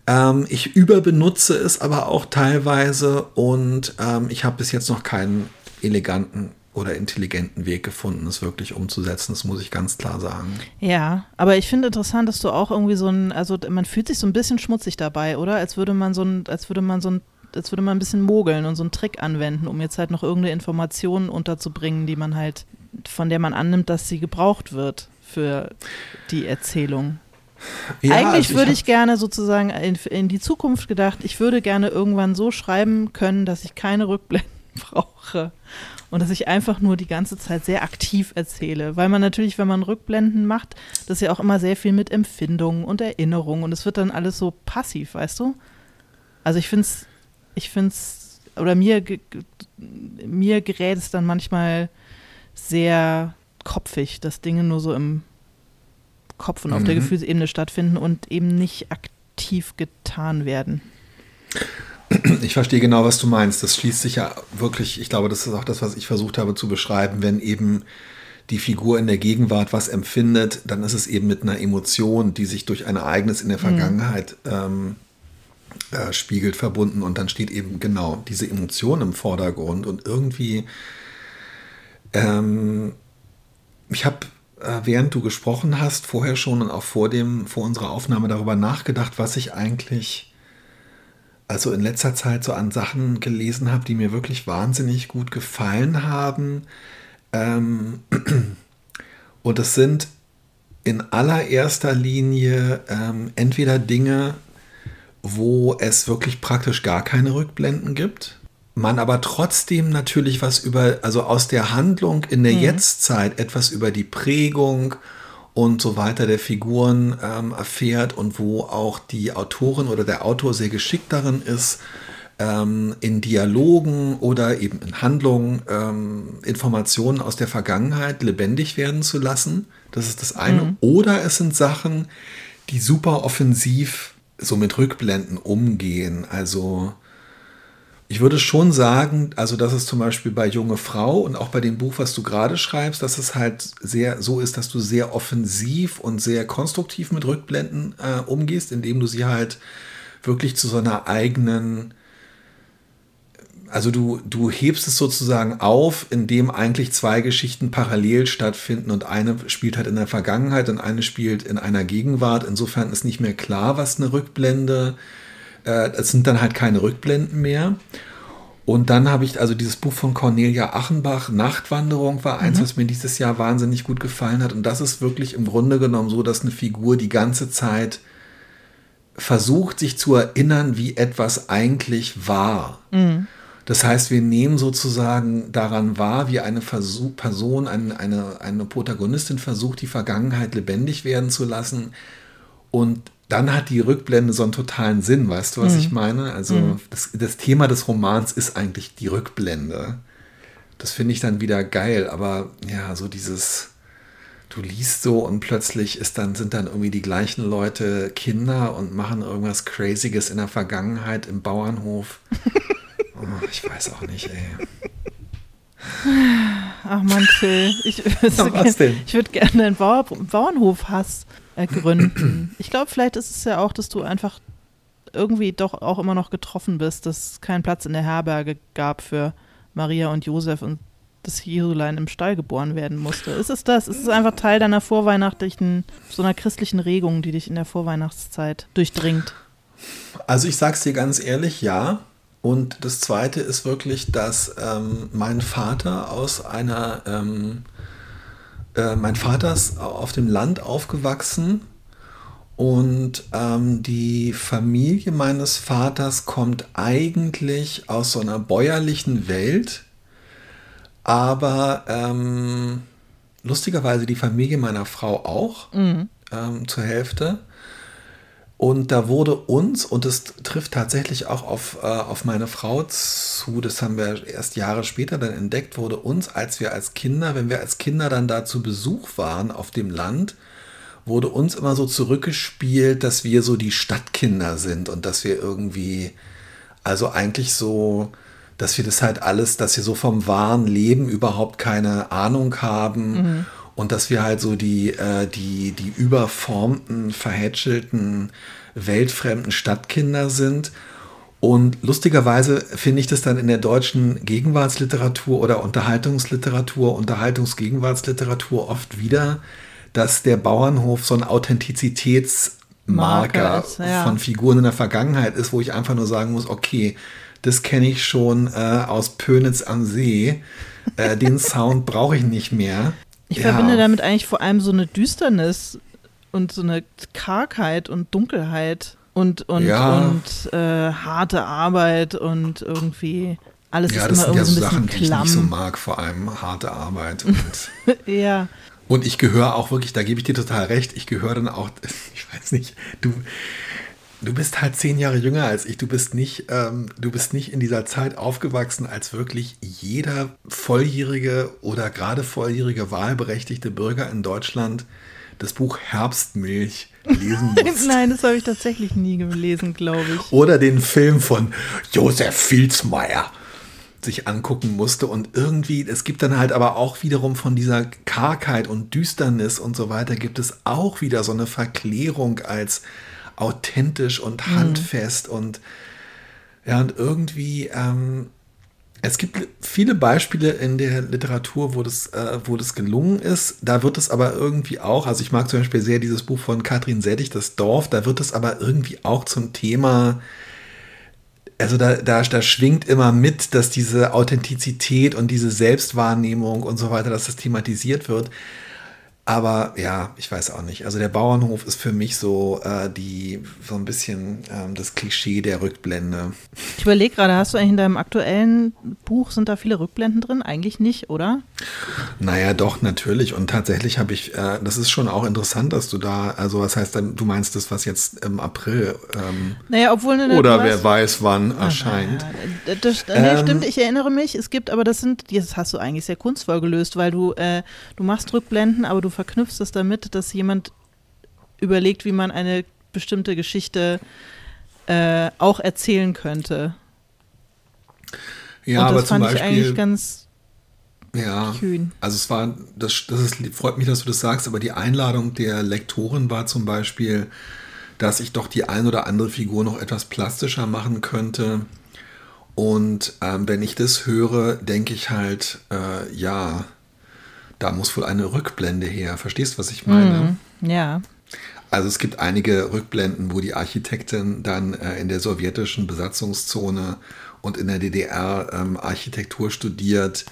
Ähm, ich überbenutze es aber auch teilweise und ähm, ich habe bis jetzt noch keinen eleganten oder intelligenten Weg gefunden, es wirklich umzusetzen. Das muss ich ganz klar sagen. Ja, aber ich finde interessant, dass du auch irgendwie so ein, also man fühlt sich so ein bisschen schmutzig dabei, oder? Als würde man so ein, als würde man so ein, als würde man ein bisschen mogeln und so einen Trick anwenden, um jetzt halt noch irgendeine Information unterzubringen, die man halt, von der man annimmt, dass sie gebraucht wird für die Erzählung. Ja, Eigentlich also würde ich, ich gerne sozusagen in, in die Zukunft gedacht, ich würde gerne irgendwann so schreiben können, dass ich keine Rückblenden brauche und dass ich einfach nur die ganze Zeit sehr aktiv erzähle. Weil man natürlich, wenn man Rückblenden macht, das ist ja auch immer sehr viel mit Empfindungen und Erinnerungen und es wird dann alles so passiv, weißt du? Also ich finde es, ich finde es, oder mir, mir gerät es dann manchmal sehr kopfig, dass Dinge nur so im Kopf und auf der mhm. Gefühlsebene stattfinden und eben nicht aktiv getan werden. Ich verstehe genau, was du meinst. Das schließt sich ja wirklich, ich glaube, das ist auch das, was ich versucht habe zu beschreiben, wenn eben die Figur in der Gegenwart was empfindet, dann ist es eben mit einer Emotion, die sich durch ein Ereignis in der mhm. Vergangenheit ähm, äh, spiegelt, verbunden und dann steht eben genau diese Emotion im Vordergrund und irgendwie, ähm, ich habe äh, während du gesprochen hast, vorher schon und auch vor dem, vor unserer Aufnahme darüber nachgedacht, was ich eigentlich also in letzter Zeit so an Sachen gelesen habe, die mir wirklich wahnsinnig gut gefallen haben. Ähm, und es sind in allererster Linie ähm, entweder Dinge, wo es wirklich praktisch gar keine Rückblenden gibt, man aber trotzdem natürlich was über, also aus der Handlung in der mhm. Jetztzeit etwas über die Prägung und so weiter der Figuren ähm, erfährt und wo auch die Autorin oder der Autor sehr geschickt darin ist, ähm, in Dialogen oder eben in Handlungen ähm, Informationen aus der Vergangenheit lebendig werden zu lassen. Das ist das eine. Mhm. Oder es sind Sachen, die super offensiv so mit Rückblenden umgehen. Also ich würde schon sagen, also dass es zum Beispiel bei Junge Frau und auch bei dem Buch, was du gerade schreibst, dass es halt sehr so ist, dass du sehr offensiv und sehr konstruktiv mit Rückblenden äh, umgehst, indem du sie halt wirklich zu so einer eigenen, also du, du hebst es sozusagen auf, indem eigentlich zwei Geschichten parallel stattfinden und eine spielt halt in der Vergangenheit und eine spielt in einer Gegenwart. Insofern ist nicht mehr klar, was eine Rückblende ist es sind dann halt keine Rückblenden mehr. Und dann habe ich also dieses Buch von Cornelia Achenbach, Nachtwanderung, war eins, mhm. was mir dieses Jahr wahnsinnig gut gefallen hat. Und das ist wirklich im Grunde genommen so, dass eine Figur die ganze Zeit versucht, sich zu erinnern, wie etwas eigentlich war. Mhm. Das heißt, wir nehmen sozusagen daran wahr, wie eine Versuch, Person, eine, eine, eine Protagonistin versucht, die Vergangenheit lebendig werden zu lassen. Und dann hat die Rückblende so einen totalen Sinn, weißt du, was mhm. ich meine? Also mhm. das, das, Thema des Romans ist eigentlich die Rückblende. Das finde ich dann wieder geil, aber ja, so dieses, du liest so und plötzlich ist dann, sind dann irgendwie die gleichen Leute Kinder und machen irgendwas Crazyes in der Vergangenheit im Bauernhof. oh, ich weiß auch nicht, ey. Ach man, Phil, ich, ich würde gerne einen Bauer, Bauernhof-Hass ergründen. ich glaube, vielleicht ist es ja auch, dass du einfach irgendwie doch auch immer noch getroffen bist, dass es keinen Platz in der Herberge gab für Maria und Josef und das Jesulein im Stall geboren werden musste. Ist es das? Ist es einfach Teil deiner vorweihnachtlichen, so einer christlichen Regung, die dich in der Vorweihnachtszeit durchdringt? Also ich sag's dir ganz ehrlich, ja. Und das Zweite ist wirklich, dass ähm, mein Vater aus einer ähm, äh, mein Vater ist auf dem Land aufgewachsen und ähm, die Familie meines Vaters kommt eigentlich aus so einer bäuerlichen Welt, aber ähm, lustigerweise die Familie meiner Frau auch mhm. ähm, zur Hälfte. Und da wurde uns, und das trifft tatsächlich auch auf, äh, auf meine Frau zu, das haben wir erst Jahre später dann entdeckt, wurde uns, als wir als Kinder, wenn wir als Kinder dann da zu Besuch waren auf dem Land, wurde uns immer so zurückgespielt, dass wir so die Stadtkinder sind und dass wir irgendwie, also eigentlich so, dass wir das halt alles, dass wir so vom wahren Leben überhaupt keine Ahnung haben. Mhm und dass wir halt so die, äh, die, die überformten, verhätschelten, weltfremden Stadtkinder sind. Und lustigerweise finde ich das dann in der deutschen Gegenwartsliteratur oder Unterhaltungsliteratur, Unterhaltungsgegenwartsliteratur oft wieder, dass der Bauernhof so ein Authentizitätsmarker ist, ja. von Figuren in der Vergangenheit ist, wo ich einfach nur sagen muss, okay, das kenne ich schon äh, aus Pönitz am See. Äh, den Sound brauche ich nicht mehr. Ich ja. verbinde damit eigentlich vor allem so eine Düsternis und so eine Kargheit und Dunkelheit und, und, ja. und äh, harte Arbeit und irgendwie alles ja, ist immer irgendwie ja so ein bisschen Sachen, klamm. die ich nicht so mag, vor allem harte Arbeit. Und, ja. Und ich gehöre auch wirklich, da gebe ich dir total recht, ich gehöre dann auch, ich weiß nicht, du, du bist halt zehn Jahre jünger als ich. Du bist nicht, ähm, du bist nicht in dieser Zeit aufgewachsen, als wirklich jeder volljährige oder gerade volljährige wahlberechtigte Bürger in Deutschland das Buch Herbstmilch lesen muss. Nein, das habe ich tatsächlich nie gelesen, glaube ich. Oder den Film von Josef Filzmeier sich angucken musste. Und irgendwie, es gibt dann halt aber auch wiederum von dieser Kargheit und Düsternis und so weiter, gibt es auch wieder so eine Verklärung als authentisch und mhm. handfest mhm. und ja, und irgendwie, ähm, es gibt viele Beispiele in der Literatur, wo das, äh, wo das gelungen ist. Da wird es aber irgendwie auch, also ich mag zum Beispiel sehr dieses Buch von Katrin Settig, Das Dorf, da wird es aber irgendwie auch zum Thema, also da, da, da schwingt immer mit, dass diese Authentizität und diese Selbstwahrnehmung und so weiter, dass das thematisiert wird. Aber ja, ich weiß auch nicht. Also der Bauernhof ist für mich so äh, die so ein bisschen ähm, das Klischee der Rückblende. Ich überlege gerade, hast du eigentlich in deinem aktuellen Buch sind da viele Rückblenden drin? Eigentlich nicht, oder? Naja, doch natürlich. Und tatsächlich habe ich, äh, das ist schon auch interessant, dass du da, also was heißt, du meinst das, was jetzt im April? Ähm, naja, obwohl eine, oder wer weiß, wann Ach, erscheint. Ja, das, nee, ähm, stimmt. Ich erinnere mich. Es gibt, aber das sind, das hast du eigentlich sehr kunstvoll gelöst, weil du äh, du machst Rückblenden, aber du verknüpfst es damit, dass jemand überlegt, wie man eine bestimmte Geschichte äh, auch erzählen könnte. Ja, Und das aber fand Beispiel, ich eigentlich ganz ja, kühn. Also es war, das, das ist, freut mich, dass du das sagst, aber die Einladung der Lektorin war zum Beispiel, dass ich doch die ein oder andere Figur noch etwas plastischer machen könnte. Und ähm, wenn ich das höre, denke ich halt, äh, ja, da muss wohl eine Rückblende her. Verstehst du, was ich meine? Mm, ja. Also es gibt einige Rückblenden, wo die Architektin dann äh, in der sowjetischen Besatzungszone und in der DDR ähm, Architektur studiert.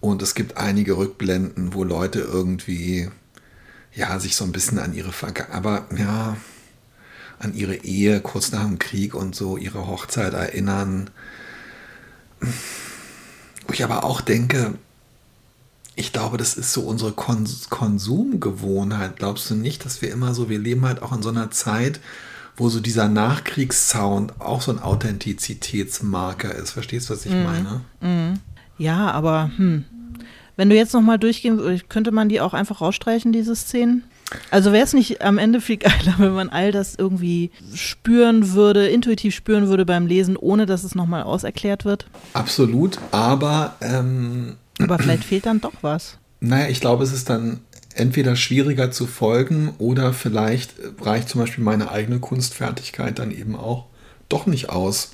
Und es gibt einige Rückblenden, wo Leute irgendwie ja sich so ein bisschen an ihre Vergangenheit, aber ja, an ihre Ehe kurz nach dem Krieg und so ihre Hochzeit erinnern. Wo ich aber auch denke, ich glaube, das ist so unsere Kons Konsumgewohnheit. Glaubst du nicht, dass wir immer so, wir leben halt auch in so einer Zeit, wo so dieser Nachkriegssound auch so ein Authentizitätsmarker ist. Verstehst du, was ich mm. meine? Mm. Ja, aber hm. wenn du jetzt nochmal durchgehen, könnte man die auch einfach rausstreichen, diese Szenen? Also wäre es nicht am Ende viel geiler, wenn man all das irgendwie spüren würde, intuitiv spüren würde beim Lesen, ohne dass es nochmal auserklärt wird? Absolut, aber ähm, aber vielleicht fehlt dann doch was. Naja, ich glaube, es ist dann entweder schwieriger zu folgen oder vielleicht reicht zum Beispiel meine eigene Kunstfertigkeit dann eben auch doch nicht aus,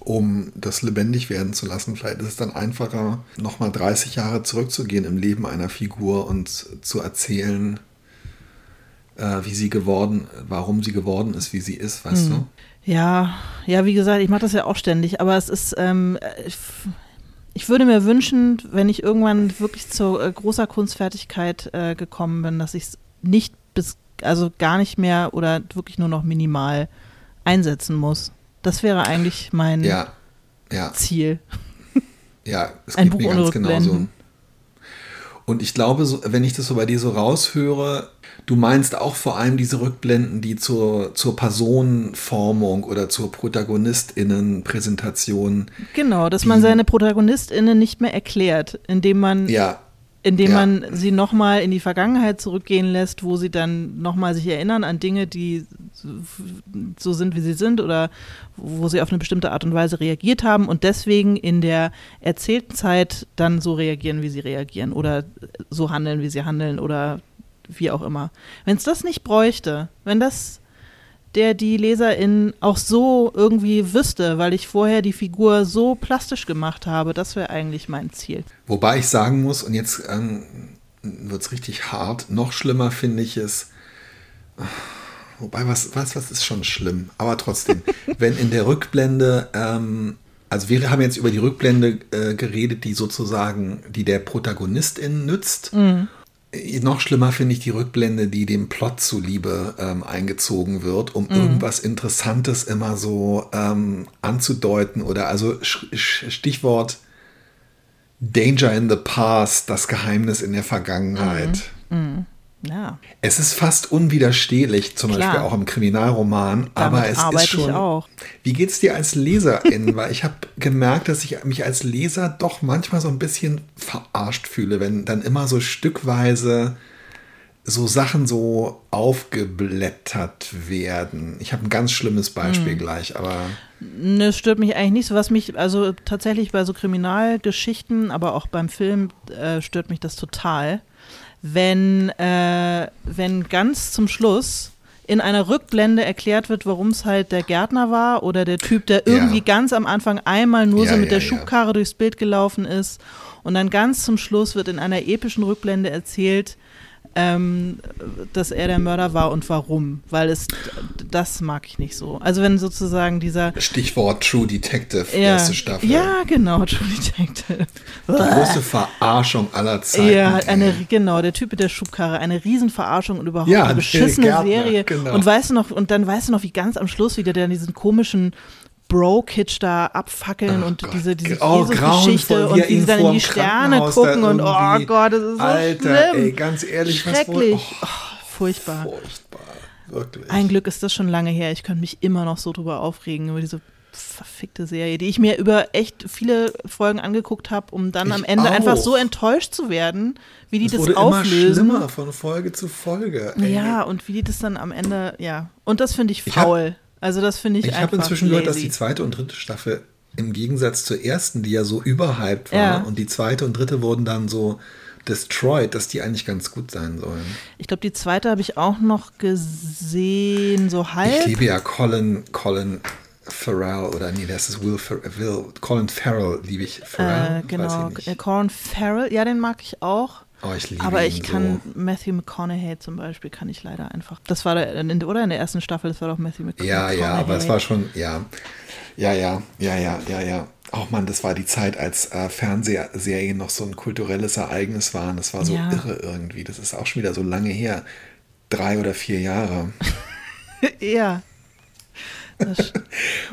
um das lebendig werden zu lassen. Vielleicht ist es dann einfacher, nochmal 30 Jahre zurückzugehen im Leben einer Figur und zu erzählen, äh, wie sie geworden, warum sie geworden ist, wie sie ist, weißt hm. du? Ja, ja, wie gesagt, ich mache das ja auch ständig, aber es ist, ähm, ich würde mir wünschen, wenn ich irgendwann wirklich zu äh, großer Kunstfertigkeit äh, gekommen bin, dass ich es nicht bis, also gar nicht mehr oder wirklich nur noch minimal einsetzen muss. Das wäre eigentlich mein ja, ja. Ziel. Ja, es Ein geht Buch mir ganz genauso. Und ich glaube, so, wenn ich das so bei dir so raushöre, du meinst auch vor allem diese Rückblenden, die zur, zur Personenformung oder zur ProtagonistInnen-Präsentation. Genau, dass man seine ProtagonistInnen nicht mehr erklärt, indem man ja, indem ja. man sie nochmal in die Vergangenheit zurückgehen lässt, wo sie dann nochmal sich erinnern an Dinge, die so sind, wie sie sind oder wo sie auf eine bestimmte Art und Weise reagiert haben und deswegen in der erzählten Zeit dann so reagieren, wie sie reagieren oder so handeln, wie sie handeln oder wie auch immer. Wenn es das nicht bräuchte, wenn das der die Leserin auch so irgendwie wüsste, weil ich vorher die Figur so plastisch gemacht habe. Das wäre eigentlich mein Ziel. Wobei ich sagen muss, und jetzt ähm, wird es richtig hart, noch schlimmer finde ich es. Wobei, was, was, was ist schon schlimm? Aber trotzdem, wenn in der Rückblende, ähm, also wir haben jetzt über die Rückblende äh, geredet, die sozusagen, die der Protagonistin nützt. Mhm. Noch schlimmer finde ich die Rückblende, die dem Plot zuliebe ähm, eingezogen wird, um mhm. irgendwas Interessantes immer so ähm, anzudeuten oder also Stichwort Danger in the Past, das Geheimnis in der Vergangenheit. Mhm. Mhm. Ja. Es ist fast unwiderstehlich, zum Klar. Beispiel auch im Kriminalroman, Damit aber es ist schon. Wie geht es dir als Leserin? Weil ich habe gemerkt, dass ich mich als Leser doch manchmal so ein bisschen verarscht fühle, wenn dann immer so stückweise so Sachen so aufgeblättert werden. Ich habe ein ganz schlimmes Beispiel hm. gleich, aber. Ne, stört mich eigentlich nicht so. Was mich, also tatsächlich bei so Kriminalgeschichten, aber auch beim Film äh, stört mich das total wenn, äh, wenn ganz zum Schluss in einer Rückblende erklärt wird, warum es halt der Gärtner war oder der Typ, der irgendwie ja. ganz am Anfang einmal nur ja, so mit ja, der Schubkarre durchs Bild gelaufen ist. Und dann ganz zum Schluss wird in einer epischen Rückblende erzählt, ähm, dass er der Mörder war und warum. Weil es, das mag ich nicht so. Also wenn sozusagen dieser... Stichwort True Detective, ja, erste Staffel. Ja, genau, True Detective. Die große Verarschung aller Zeiten. Ja, eine, genau, der Typ mit der Schubkarre. Eine Riesenverarschung und überhaupt ja, eine beschissene Gärtner, Serie. Genau. Und weißt du noch, und dann weißt du noch, wie ganz am Schluss wieder der diesen komischen Bro-Kitsch da abfackeln oh und Gott. diese, diese oh, Jesus-Geschichte und wie sie dann in die Sterne gucken und oh Gott, das ist so Alter, schlimm. ey, ganz ehrlich, schrecklich. Oh, oh, furchtbar. Furchtbar, wirklich. Ein Glück ist das schon lange her. Ich könnte mich immer noch so drüber aufregen, über diese verfickte Serie, die ich mir über echt viele Folgen angeguckt habe, um dann ich am Ende auch. einfach so enttäuscht zu werden, wie die das, das wurde auflösen. Immer schlimmer von Folge zu Folge. Ey. Ja, und wie die das dann am Ende, ja. Und das finde ich faul. Also das finde ich, ich Ich habe inzwischen lazy. gehört, dass die zweite und dritte Staffel im Gegensatz zur ersten, die ja so überhyped war, ja. und die zweite und dritte wurden dann so destroyed, dass die eigentlich ganz gut sein sollen. Ich glaube, die zweite habe ich auch noch gesehen, so halb. Ich liebe ja Colin, Colin Farrell oder nee, das ist Will, Will Colin Farrell liebe ich. Farrell, äh, genau, Colin Farrell, ja, den mag ich auch. Oh, ich Aber ich kann so. Matthew McConaughey zum Beispiel kann ich leider einfach. Das war der, oder in der ersten Staffel, das war doch Matthew McConaughey. Ja, ja, aber es war schon, ja, ja, ja, ja, ja, ja, ja. Oh Mann, das war die Zeit, als äh, Fernsehserien noch so ein kulturelles Ereignis waren. Das war so ja. irre irgendwie. Das ist auch schon wieder so lange her. Drei oder vier Jahre. ja.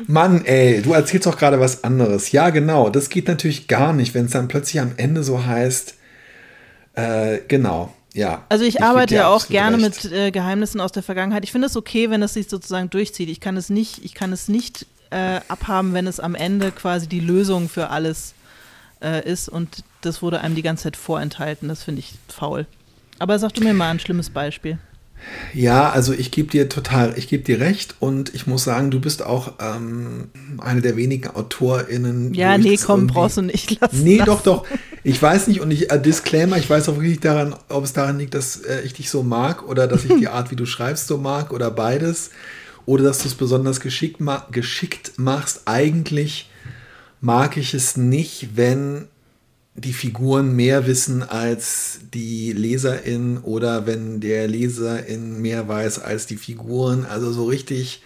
Mann, ey, du erzählst doch gerade was anderes. Ja, genau. Das geht natürlich gar nicht, wenn es dann plötzlich am Ende so heißt, äh, genau, ja. Also ich, ich arbeite ja auch gerne recht. mit äh, Geheimnissen aus der Vergangenheit. Ich finde es okay, wenn es sich sozusagen durchzieht. Ich kann es nicht, ich kann es nicht äh, abhaben, wenn es am Ende quasi die Lösung für alles äh, ist und das wurde einem die ganze Zeit vorenthalten. Das finde ich faul. Aber sag du mir mal ein schlimmes Beispiel. Ja, also ich gebe dir total, ich gebe dir recht und ich muss sagen, du bist auch ähm, eine der wenigen AutorInnen. Ja, nee, komm, brauchst du nicht lassen. Nee, lassen. doch, doch. Ich weiß nicht und ich, äh, Disclaimer, ich weiß auch wirklich daran, ob es daran liegt, dass äh, ich dich so mag oder dass ich die Art, wie du schreibst, so mag oder beides. Oder dass du es besonders geschickt, ma geschickt machst. Eigentlich mag ich es nicht, wenn die Figuren mehr wissen als die Leserin oder wenn der Leserin mehr weiß als die Figuren. Also so richtig,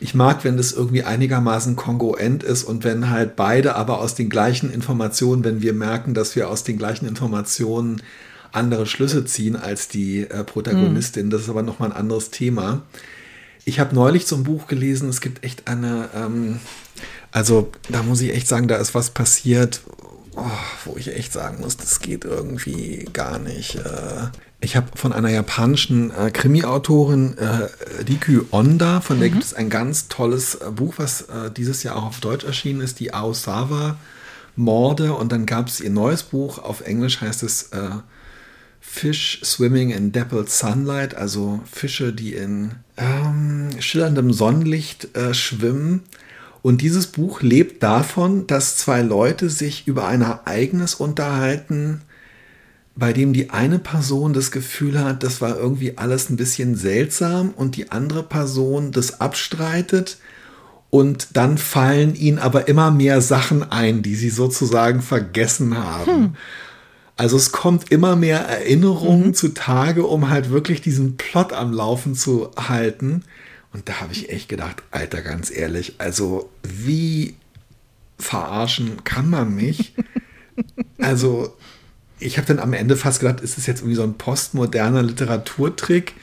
ich mag, wenn das irgendwie einigermaßen kongruent ist und wenn halt beide aber aus den gleichen Informationen, wenn wir merken, dass wir aus den gleichen Informationen andere Schlüsse ziehen als die äh, Protagonistin. Mhm. Das ist aber nochmal ein anderes Thema. Ich habe neulich so ein Buch gelesen, es gibt echt eine, ähm, also da muss ich echt sagen, da ist was passiert, oh, wo ich echt sagen muss, das geht irgendwie gar nicht. Äh, ich habe von einer japanischen äh, Krimi-Autorin, äh, Rikyu Onda, von der mhm. gibt es ein ganz tolles äh, Buch, was dieses Jahr auch auf Deutsch erschienen ist, die Aosawa-Morde. Und dann gab es ihr neues Buch, auf Englisch heißt es Fish Swimming in Dappled Sunlight, also Fische, die in ähm, schillerndem Sonnenlicht schwimmen. Und dieses Buch lebt davon, dass zwei Leute sich über ein Ereignis unterhalten, bei dem die eine Person das Gefühl hat, das war irgendwie alles ein bisschen seltsam und die andere Person das abstreitet und dann fallen ihnen aber immer mehr Sachen ein, die sie sozusagen vergessen haben. Hm. Also es kommt immer mehr Erinnerungen mhm. zutage, um halt wirklich diesen Plot am Laufen zu halten. Und da habe ich echt gedacht, Alter, ganz ehrlich, also wie verarschen kann man mich? also ich habe dann am Ende fast gedacht, ist es jetzt irgendwie so ein postmoderner Literaturtrick?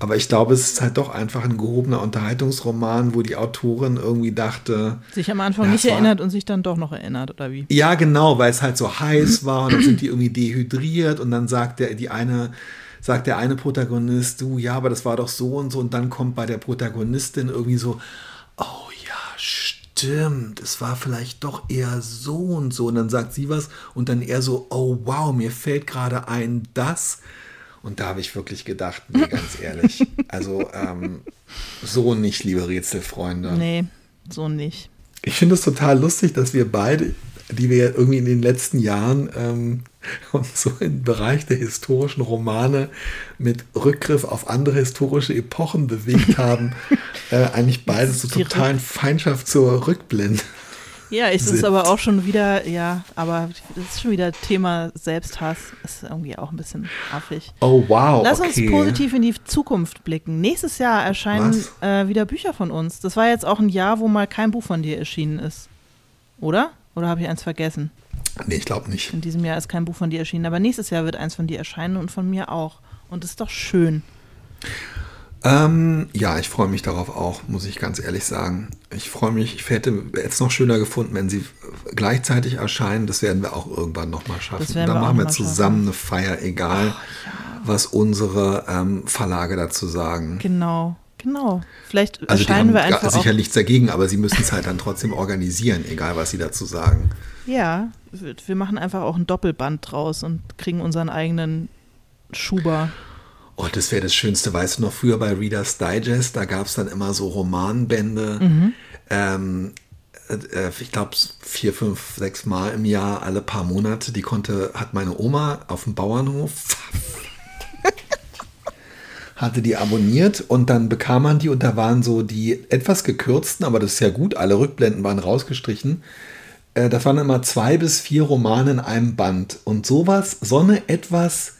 Aber ich glaube, es ist halt doch einfach ein gehobener Unterhaltungsroman, wo die Autorin irgendwie dachte. Sich am Anfang nicht erinnert und sich dann doch noch erinnert, oder wie? Ja, genau, weil es halt so heiß war und dann sind die irgendwie dehydriert und dann sagt der, die eine, sagt der eine Protagonist, du, ja, aber das war doch so und so und dann kommt bei der Protagonistin irgendwie so, oh ja, stimmt, es war vielleicht doch eher so und so und dann sagt sie was und dann eher so, oh wow, mir fällt gerade ein, das. Und da habe ich wirklich gedacht, nee, ganz ehrlich, also ähm, so nicht, liebe Rätselfreunde. Nee, so nicht. Ich finde es total lustig, dass wir beide, die wir irgendwie in den letzten Jahren ähm, uns so im Bereich der historischen Romane mit Rückgriff auf andere historische Epochen bewegt haben, äh, eigentlich beide so totalen Feindschaft zur Rückblende ja, ist es aber auch schon wieder, ja, aber das ist schon wieder Thema Selbsthass. Ist irgendwie auch ein bisschen affig. Oh, wow. Lass okay. uns positiv in die Zukunft blicken. Nächstes Jahr erscheinen äh, wieder Bücher von uns. Das war jetzt auch ein Jahr, wo mal kein Buch von dir erschienen ist. Oder? Oder habe ich eins vergessen? Nee, ich glaube nicht. In diesem Jahr ist kein Buch von dir erschienen, aber nächstes Jahr wird eins von dir erscheinen und von mir auch. Und das ist doch schön. Ähm, ja, ich freue mich darauf auch, muss ich ganz ehrlich sagen. Ich freue mich, ich hätte es noch schöner gefunden, wenn sie gleichzeitig erscheinen. Das werden wir auch irgendwann nochmal schaffen. Dann wir machen wir zusammen schaffen. eine Feier, egal oh, ja. was unsere ähm, Verlage dazu sagen. Genau. Genau. Vielleicht also erscheinen wir einfach. Sicher auch nichts dagegen, aber sie müssen es halt dann trotzdem organisieren, egal was sie dazu sagen. Ja, wir machen einfach auch ein Doppelband draus und kriegen unseren eigenen Schuber. Oh, das wäre das Schönste. Weißt du noch, früher bei Reader's Digest, da gab es dann immer so Romanbände. Mhm. Ähm, äh, ich glaube, vier, fünf, sechs Mal im Jahr, alle paar Monate. Die konnte, hat meine Oma auf dem Bauernhof, hatte die abonniert und dann bekam man die und da waren so die etwas gekürzten, aber das ist ja gut, alle Rückblenden waren rausgestrichen. Äh, das waren immer zwei bis vier Romane in einem Band. Und sowas, so eine etwas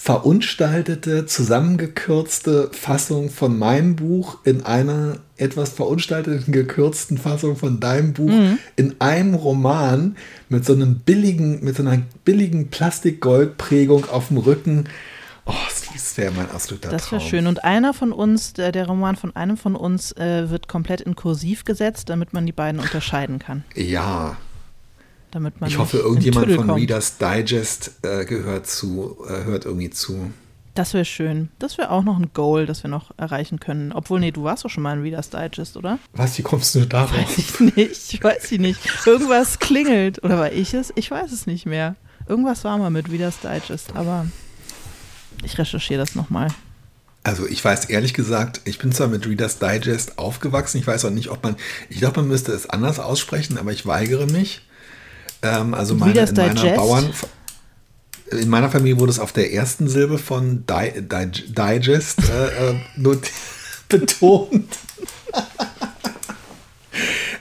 verunstaltete, zusammengekürzte Fassung von meinem Buch in einer etwas verunstalteten, gekürzten Fassung von deinem Buch mhm. in einem Roman mit so einem billigen, mit so einer billigen Plastikgoldprägung auf dem Rücken. Oh, das wäre mein absoluter Das wäre schön. Und einer von uns, der, der Roman von einem von uns, äh, wird komplett in Kursiv gesetzt, damit man die beiden unterscheiden kann. Ja, damit man ich hoffe, irgendjemand von kommt. Reader's Digest äh, gehört zu, äh, hört irgendwie zu. Das wäre schön. Das wäre auch noch ein Goal, das wir noch erreichen können. Obwohl, nee, du warst doch schon mal in Reader's Digest, oder? Was, wie kommst du darauf? Weiß ich nicht, ich weiß ich nicht. Irgendwas klingelt. Oder war ich es? Ich weiß es nicht mehr. Irgendwas war mal mit Reader's Digest, aber ich recherchiere das nochmal. Also ich weiß ehrlich gesagt, ich bin zwar mit Reader's Digest aufgewachsen, ich weiß auch nicht, ob man, ich glaube, man müsste es anders aussprechen, aber ich weigere mich. Ähm, also meine, in meiner Bauern, in meiner Familie wurde es auf der ersten Silbe von Di Di Digest äh, äh, betont.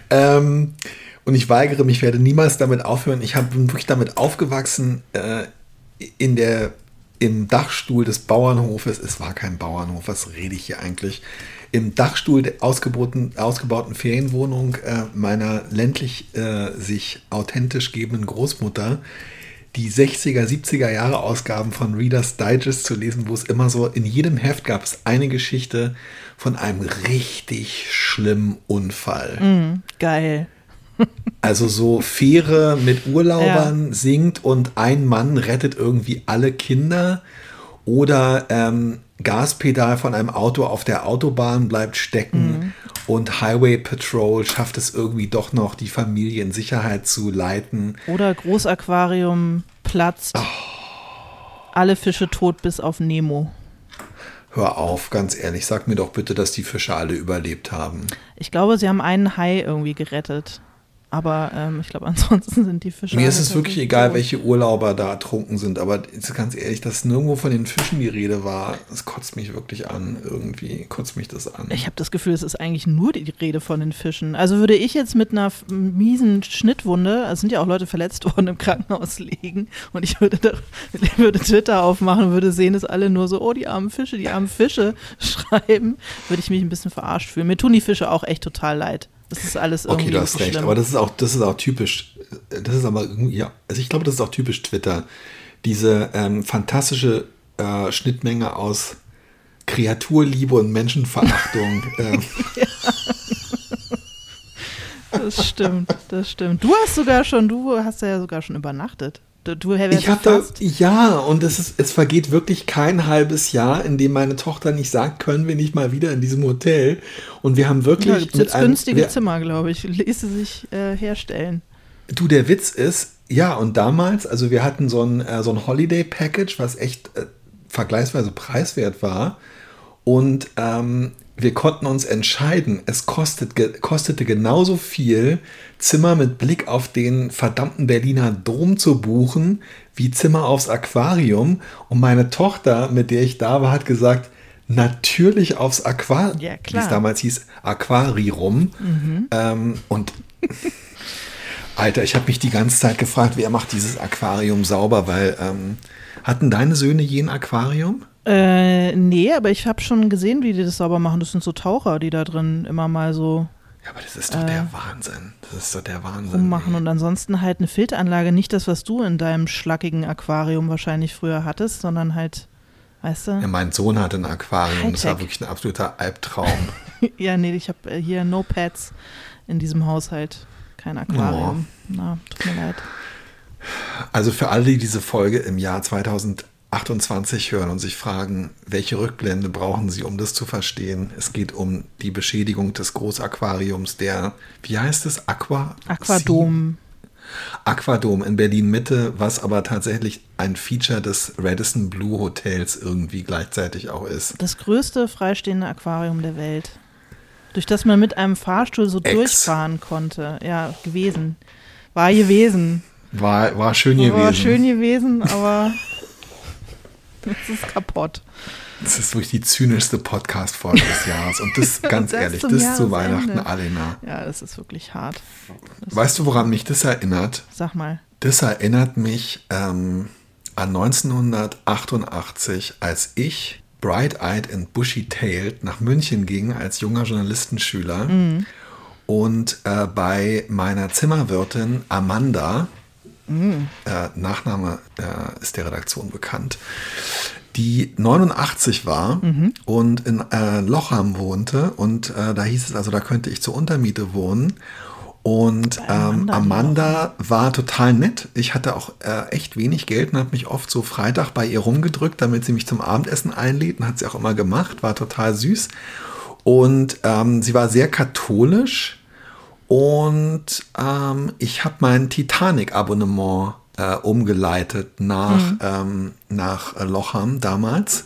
ähm, und ich weigere mich, werde niemals damit aufhören. Ich habe wirklich damit aufgewachsen äh, in der im Dachstuhl des Bauernhofes. Es war kein Bauernhof, was rede ich hier eigentlich? im Dachstuhl der ausgebauten, Ferienwohnung äh, meiner ländlich äh, sich authentisch gebenden Großmutter die 60er, 70er Jahre Ausgaben von Reader's Digest zu lesen, wo es immer so, in jedem Heft gab es eine Geschichte von einem richtig schlimmen Unfall. Mm, geil. Also so Fähre mit Urlaubern ja. singt und ein Mann rettet irgendwie alle Kinder. Oder ähm, Gaspedal von einem Auto auf der Autobahn bleibt stecken mhm. und Highway Patrol schafft es irgendwie doch noch, die Familie in Sicherheit zu leiten. Oder Großaquarium platzt. Oh. Alle Fische tot bis auf Nemo. Hör auf, ganz ehrlich, sag mir doch bitte, dass die Fische alle überlebt haben. Ich glaube, sie haben einen Hai irgendwie gerettet. Aber ähm, ich glaube, ansonsten sind die Fische. Mir ist es wirklich egal, welche Urlauber da ertrunken sind, aber jetzt ganz ehrlich, dass nirgendwo von den Fischen die Rede war, das kotzt mich wirklich an. Irgendwie kotzt mich das an. Ich habe das Gefühl, es ist eigentlich nur die Rede von den Fischen. Also würde ich jetzt mit einer miesen Schnittwunde, es sind ja auch Leute verletzt worden, im Krankenhaus liegen und ich würde, da, ich würde Twitter aufmachen und würde sehen, dass alle nur so, oh, die armen Fische, die armen Fische schreiben, würde ich mich ein bisschen verarscht fühlen. Mir tun die Fische auch echt total leid. Das ist alles irgendwie Okay, du hast recht, schlimm. aber das ist auch, das ist auch typisch. Das ist aber ja, also ich glaube, das ist auch typisch Twitter. Diese ähm, fantastische äh, Schnittmenge aus Kreaturliebe und Menschenverachtung. ähm, Das stimmt, das stimmt. Du hast sogar schon, du hast ja sogar schon übernachtet. Du, ich fast- ja, und es, ist, es vergeht wirklich kein halbes Jahr, in dem meine Tochter nicht sagt, können wir nicht mal wieder in diesem Hotel. Und wir haben wirklich Ja, gibt's jetzt einem- günstige wir- Zimmer, glaube ich. Ließe sich äh, herstellen. Du, der Witz ist, ja, und damals, also wir hatten so ein, äh, so ein Holiday-Package, was echt äh, vergleichsweise preiswert war. Und ähm, wir konnten uns entscheiden, es kostet, kostete genauso viel, Zimmer mit Blick auf den verdammten Berliner Dom zu buchen, wie Zimmer aufs Aquarium. Und meine Tochter, mit der ich da war, hat gesagt, natürlich aufs Aquarium, Ja, wie es damals hieß, Aquarium. Ähm, und Alter, ich habe mich die ganze Zeit gefragt, wer macht dieses Aquarium sauber, weil ähm, hatten deine Söhne je ein Aquarium? Äh, nee, aber ich habe schon gesehen, wie die das sauber machen. Das sind so Taucher, die da drin immer mal so Ja, aber das ist doch der Wahnsinn. Das ist doch der Wahnsinn. rummachen. ey. Und ansonsten halt eine Filteranlage. Nicht das, was du in deinem schlackigen Aquarium wahrscheinlich früher hattest, sondern halt, weißt du? Ja, mein Sohn hatte ein Aquarium. Das war Hightech. wirklich ein absoluter Albtraum. Ja, nee, ich habe äh, hier No Pets in diesem Haushalt. Kein Aquarium. Na, tut mir leid. Also für alle, die diese Folge im Jahr 2028 hören und sich fragen, welche Rückblende brauchen sie, um das zu verstehen? Es geht um die Beschädigung des Großaquariums der, wie heißt es, Aqua? Aquadom. Aquadom in Berlin Mitte, was aber tatsächlich ein Feature des Radisson Blue Hotels irgendwie gleichzeitig auch ist. Das größte freistehende Aquarium der Welt. Durch das man mit einem Fahrstuhl so Ex. durchfahren konnte. Ja, gewesen. War gewesen. War, war schön gewesen. War schön gewesen, aber jetzt ist kaputt. Das ist wirklich die zynischste Podcast-Folge des Jahres. Und das, ganz das ehrlich, das zu Jahresende. Weihnachten, Alena. Ja, das ist wirklich hart. Weißt du, woran mich das erinnert? Sag mal. Das erinnert mich ähm, an 1988, als ich bright-eyed and bushy-tailed nach München ging als junger Journalistenschüler und äh, bei meiner Zimmerwirtin Amanda, äh, Nachname äh, ist der Redaktion bekannt, die 89 war und in äh, Lochham wohnte und äh, da hieß es also, da könnte ich zur Untermiete wohnen. Und ähm, Amanda Amanda war total nett. Ich hatte auch äh, echt wenig Geld und habe mich oft so Freitag bei ihr rumgedrückt, damit sie mich zum Abendessen einlädt. Und hat sie auch immer gemacht, war total süß. Und ähm, sie war sehr katholisch. Und ähm, ich habe mein Titanic-Abonnement äh, umgeleitet nach, ähm, nach Lochham damals.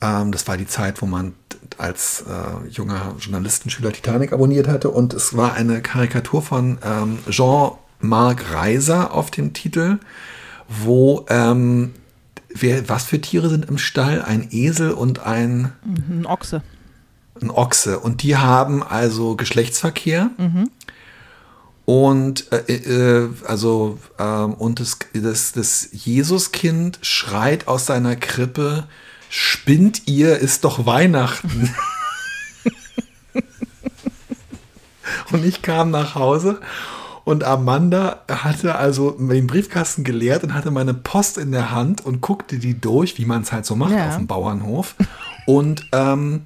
Ähm, das war die Zeit, wo man als äh, junger Journalistenschüler Titanic abonniert hatte. Und es war eine Karikatur von ähm, Jean-Marc Reiser auf dem Titel, wo ähm, wer, was für Tiere sind im Stall? Ein Esel und ein Ein Ochse. Ein Ochse und die haben also Geschlechtsverkehr und äh, äh, also ähm, und das, das, das Jesuskind schreit aus seiner Krippe spinnt ihr ist doch Weihnachten und ich kam nach Hause und Amanda hatte also den Briefkasten geleert und hatte meine Post in der Hand und guckte die durch, wie man es halt so macht Ja. auf dem Bauernhof. Und ähm,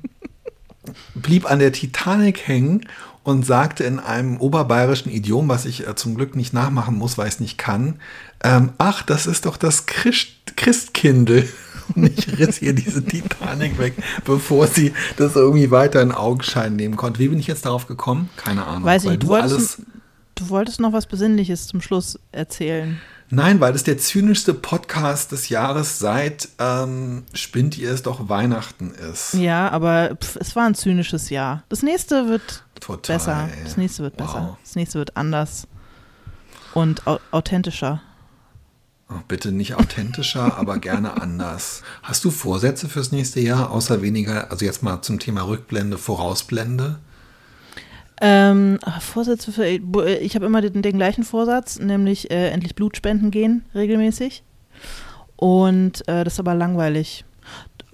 blieb an der Titanic hängen und sagte in einem oberbayerischen Idiom, was ich äh, zum Glück nicht nachmachen muss, weil ich es nicht kann, ähm, ach, das ist doch das Christ Christkindl. Und ich riss ihr diese Titanic weg, bevor sie das irgendwie weiter in Augenschein nehmen konnte. Wie bin ich jetzt darauf gekommen? Keine Ahnung. Weiß ich du wolltest, du wolltest noch was Besinnliches zum Schluss erzählen. Nein, weil das der zynischste Podcast des Jahres seit ähm, Spinnt ihr es doch Weihnachten ist. Ja, aber pf, es war ein zynisches Jahr. Das nächste wird Total, besser. Ey. Das nächste wird besser. Wow. Das nächste wird anders und au authentischer. Oh, bitte nicht authentischer, aber gerne anders. Hast du Vorsätze fürs nächste Jahr, außer weniger, also jetzt mal zum Thema Rückblende, Vorausblende? Ähm, Vorsätze für, ich habe immer den, den, gleichen Vorsatz, nämlich äh, endlich Blutspenden gehen, regelmäßig. Und äh, das ist aber langweilig.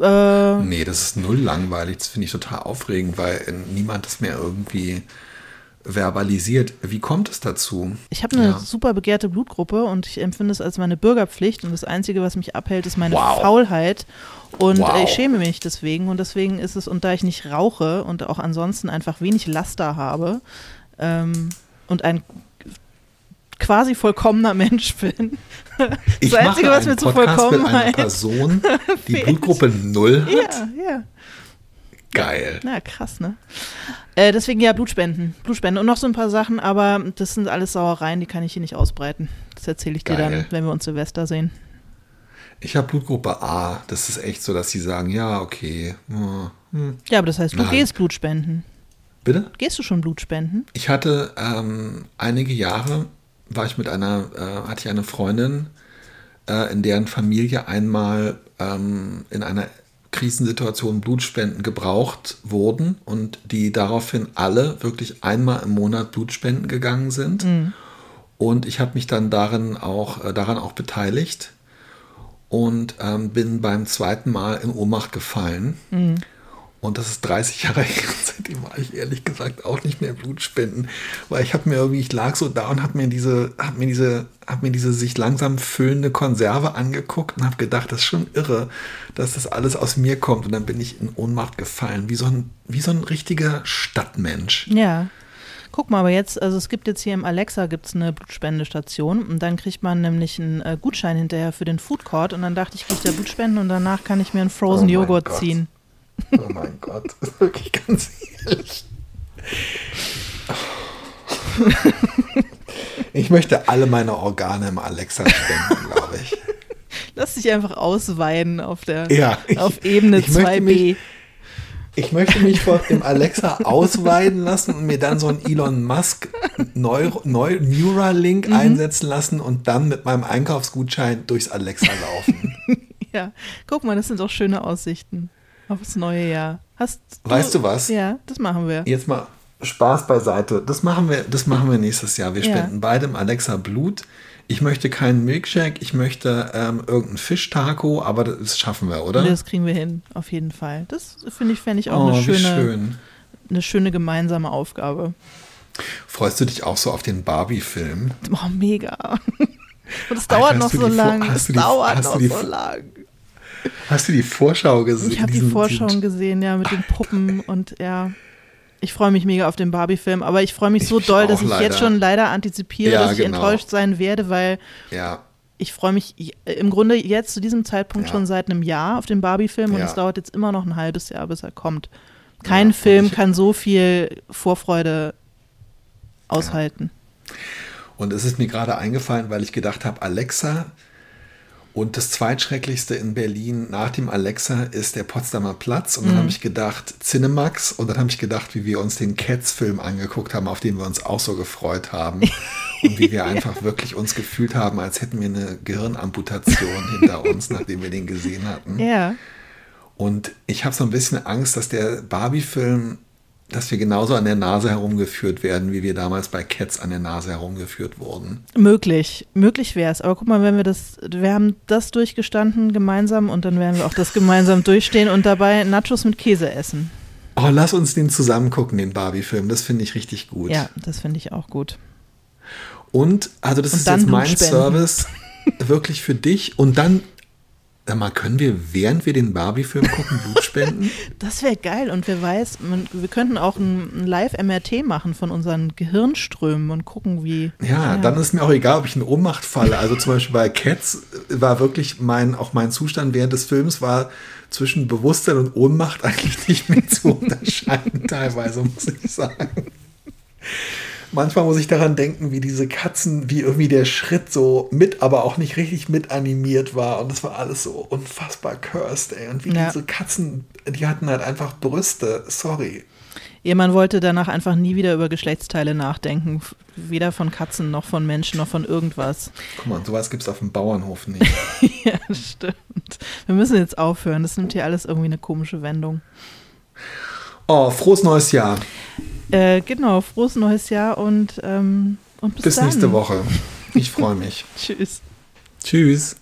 Äh, nee, das ist null langweilig. Das finde ich total aufregend, weil niemand das mehr irgendwie verbalisiert. Wie kommt es dazu? Ich habe eine ja. super begehrte Blutgruppe und ich empfinde es als meine Bürgerpflicht und das Einzige, was mich abhält, ist meine wow. Faulheit und wow. ich schäme mich deswegen und deswegen ist es, und da ich nicht rauche und auch ansonsten einfach wenig Laster habe ähm, und ein quasi vollkommener Mensch bin. Ich das Einzige, was mir zu vollkommen mit einer Person, die Blutgruppe 0 hat. Ja, ja. Geil. Na, krass, ne? Äh, deswegen ja, Blutspenden. Blutspenden und noch so ein paar Sachen, aber das sind alles Sauereien, die kann ich hier nicht ausbreiten. Das erzähle ich Geil. dir dann, wenn wir uns Silvester sehen. Ich habe Blutgruppe A. Das ist echt so, dass sie sagen, ja, okay. Hm. Ja, aber das heißt, du Nein. gehst Blutspenden. Bitte? Gehst du schon Blutspenden? Ich hatte ähm, einige Jahre, war ich mit einer, äh, hatte ich eine Freundin, äh, in deren Familie einmal ähm, in einer Krisensituation Blutspenden gebraucht wurden und die daraufhin alle wirklich einmal im Monat Blutspenden gegangen sind. Mhm. Und ich habe mich dann darin auch, äh, daran auch beteiligt und ähm, bin beim zweiten Mal in Ohnmacht gefallen. Mhm. Und das ist 30 Jahre her. Seitdem war ich ehrlich gesagt auch nicht mehr Blutspenden, weil ich habe mir irgendwie, ich lag so da und habe mir diese, habe mir diese, habe mir diese sich langsam füllende Konserve angeguckt und habe gedacht, das ist schon irre, dass das alles aus mir kommt. Und dann bin ich in Ohnmacht gefallen, wie so ein, wie so ein richtiger Stadtmensch. Ja. Guck mal, aber jetzt, also es gibt jetzt hier im Alexa gibt's eine Blutspendestation und dann kriegt man nämlich einen äh, Gutschein hinterher für den Food Court und dann dachte ich, kriege ja Blutspenden und danach kann ich mir einen Frozen oh Joghurt ziehen. Oh mein Gott, wirklich ganz ehrlich. Ich möchte alle meine Organe im Alexa spenden, glaube ich. Lass dich einfach ausweiden auf der ja, ich, auf Ebene 2b. Mich, ich möchte mich vor dem Alexa ausweiden lassen und mir dann so ein Elon Musk Neuro, Neu Neuralink mhm. einsetzen lassen und dann mit meinem Einkaufsgutschein durchs Alexa laufen. ja, guck mal, das sind doch schöne Aussichten. Aufs neue Jahr. Hast du, weißt du was? Ja, das machen wir. Jetzt mal Spaß beiseite. Das machen wir, das machen wir nächstes Jahr. Wir ja. spenden beidem Alexa Blut. Ich möchte keinen Milkshake, ich möchte ähm, irgendeinen Fischtaco, aber das schaffen wir, oder? Das kriegen wir hin, auf jeden Fall. Das finde ich, fände ich auch oh, eine schöne, schön. eine schöne gemeinsame Aufgabe. Freust du dich auch so auf den Barbie-Film? Oh, mega. Und es dauert noch so lang. Es dauert noch so lang. Hast du die Vorschau gesehen? Ich habe die Vorschau gesehen, ja, mit den Puppen und ja. Ich freue mich mega auf den Barbie-Film, aber ich freue mich ich so doll, dass ich leider. jetzt schon leider antizipiere, ja, dass ich genau. enttäuscht sein werde, weil ja. ich freue mich im Grunde jetzt zu diesem Zeitpunkt ja. schon seit einem Jahr auf den Barbie-Film und es dauert jetzt immer noch ein halbes Jahr, bis er kommt. Kein Film kann so viel Vorfreude aushalten. Und es ist mir gerade eingefallen, weil ich gedacht habe, Alexa und das zweitschrecklichste in Berlin nach dem Alexa ist der Potsdamer Platz. Und dann mhm. habe ich gedacht, Cinemax. Und dann habe ich gedacht, wie wir uns den Cats-Film angeguckt haben, auf den wir uns auch so gefreut haben. Und wie wir einfach wirklich uns gefühlt haben, als hätten wir eine Gehirnamputation hinter uns, nachdem wir den gesehen hatten. Ja. Und ich habe so ein bisschen Angst, dass der Barbie-Film dass wir genauso an der Nase herumgeführt werden, wie wir damals bei Cats an der Nase herumgeführt wurden. Möglich, möglich wäre es. Aber guck mal, wenn wir das, wir haben das durchgestanden gemeinsam und dann werden wir auch das gemeinsam durchstehen und dabei Nachos mit Käse essen. Oh, lass uns den zusammen gucken, den Barbie-Film. Das finde ich richtig gut. Ja, das finde ich auch gut. Und, also das und ist jetzt mein Service wirklich für dich. Und dann Sag mal, können wir, während wir den Barbie-Film gucken, Blut spenden? Das wäre geil. Und wer weiß, man, wir könnten auch ein, ein Live-MRT machen von unseren Gehirnströmen und gucken, wie. Ja, ja, dann ist mir auch egal, ob ich in Ohnmacht falle. Also zum Beispiel bei Cats war wirklich mein, auch mein Zustand während des Films war zwischen Bewusstsein und Ohnmacht eigentlich nicht mehr zu unterscheiden, teilweise, muss ich sagen manchmal muss ich daran denken, wie diese Katzen, wie irgendwie der Schritt so mit, aber auch nicht richtig mit animiert war. Und das war alles so unfassbar cursed, ey. Und wie ja. diese Katzen, die hatten halt einfach Brüste. Sorry. Ehemann wollte danach einfach nie wieder über Geschlechtsteile nachdenken. Weder von Katzen noch von Menschen noch von irgendwas. Guck mal, sowas gibt es auf dem Bauernhof nicht. ja, stimmt. Wir müssen jetzt aufhören. Das nimmt hier alles irgendwie eine komische Wendung. Oh, frohes neues Jahr. Äh, genau, frohes neues Jahr und, ähm, und bis, bis dann. nächste Woche. Ich freue mich. Tschüss. Tschüss.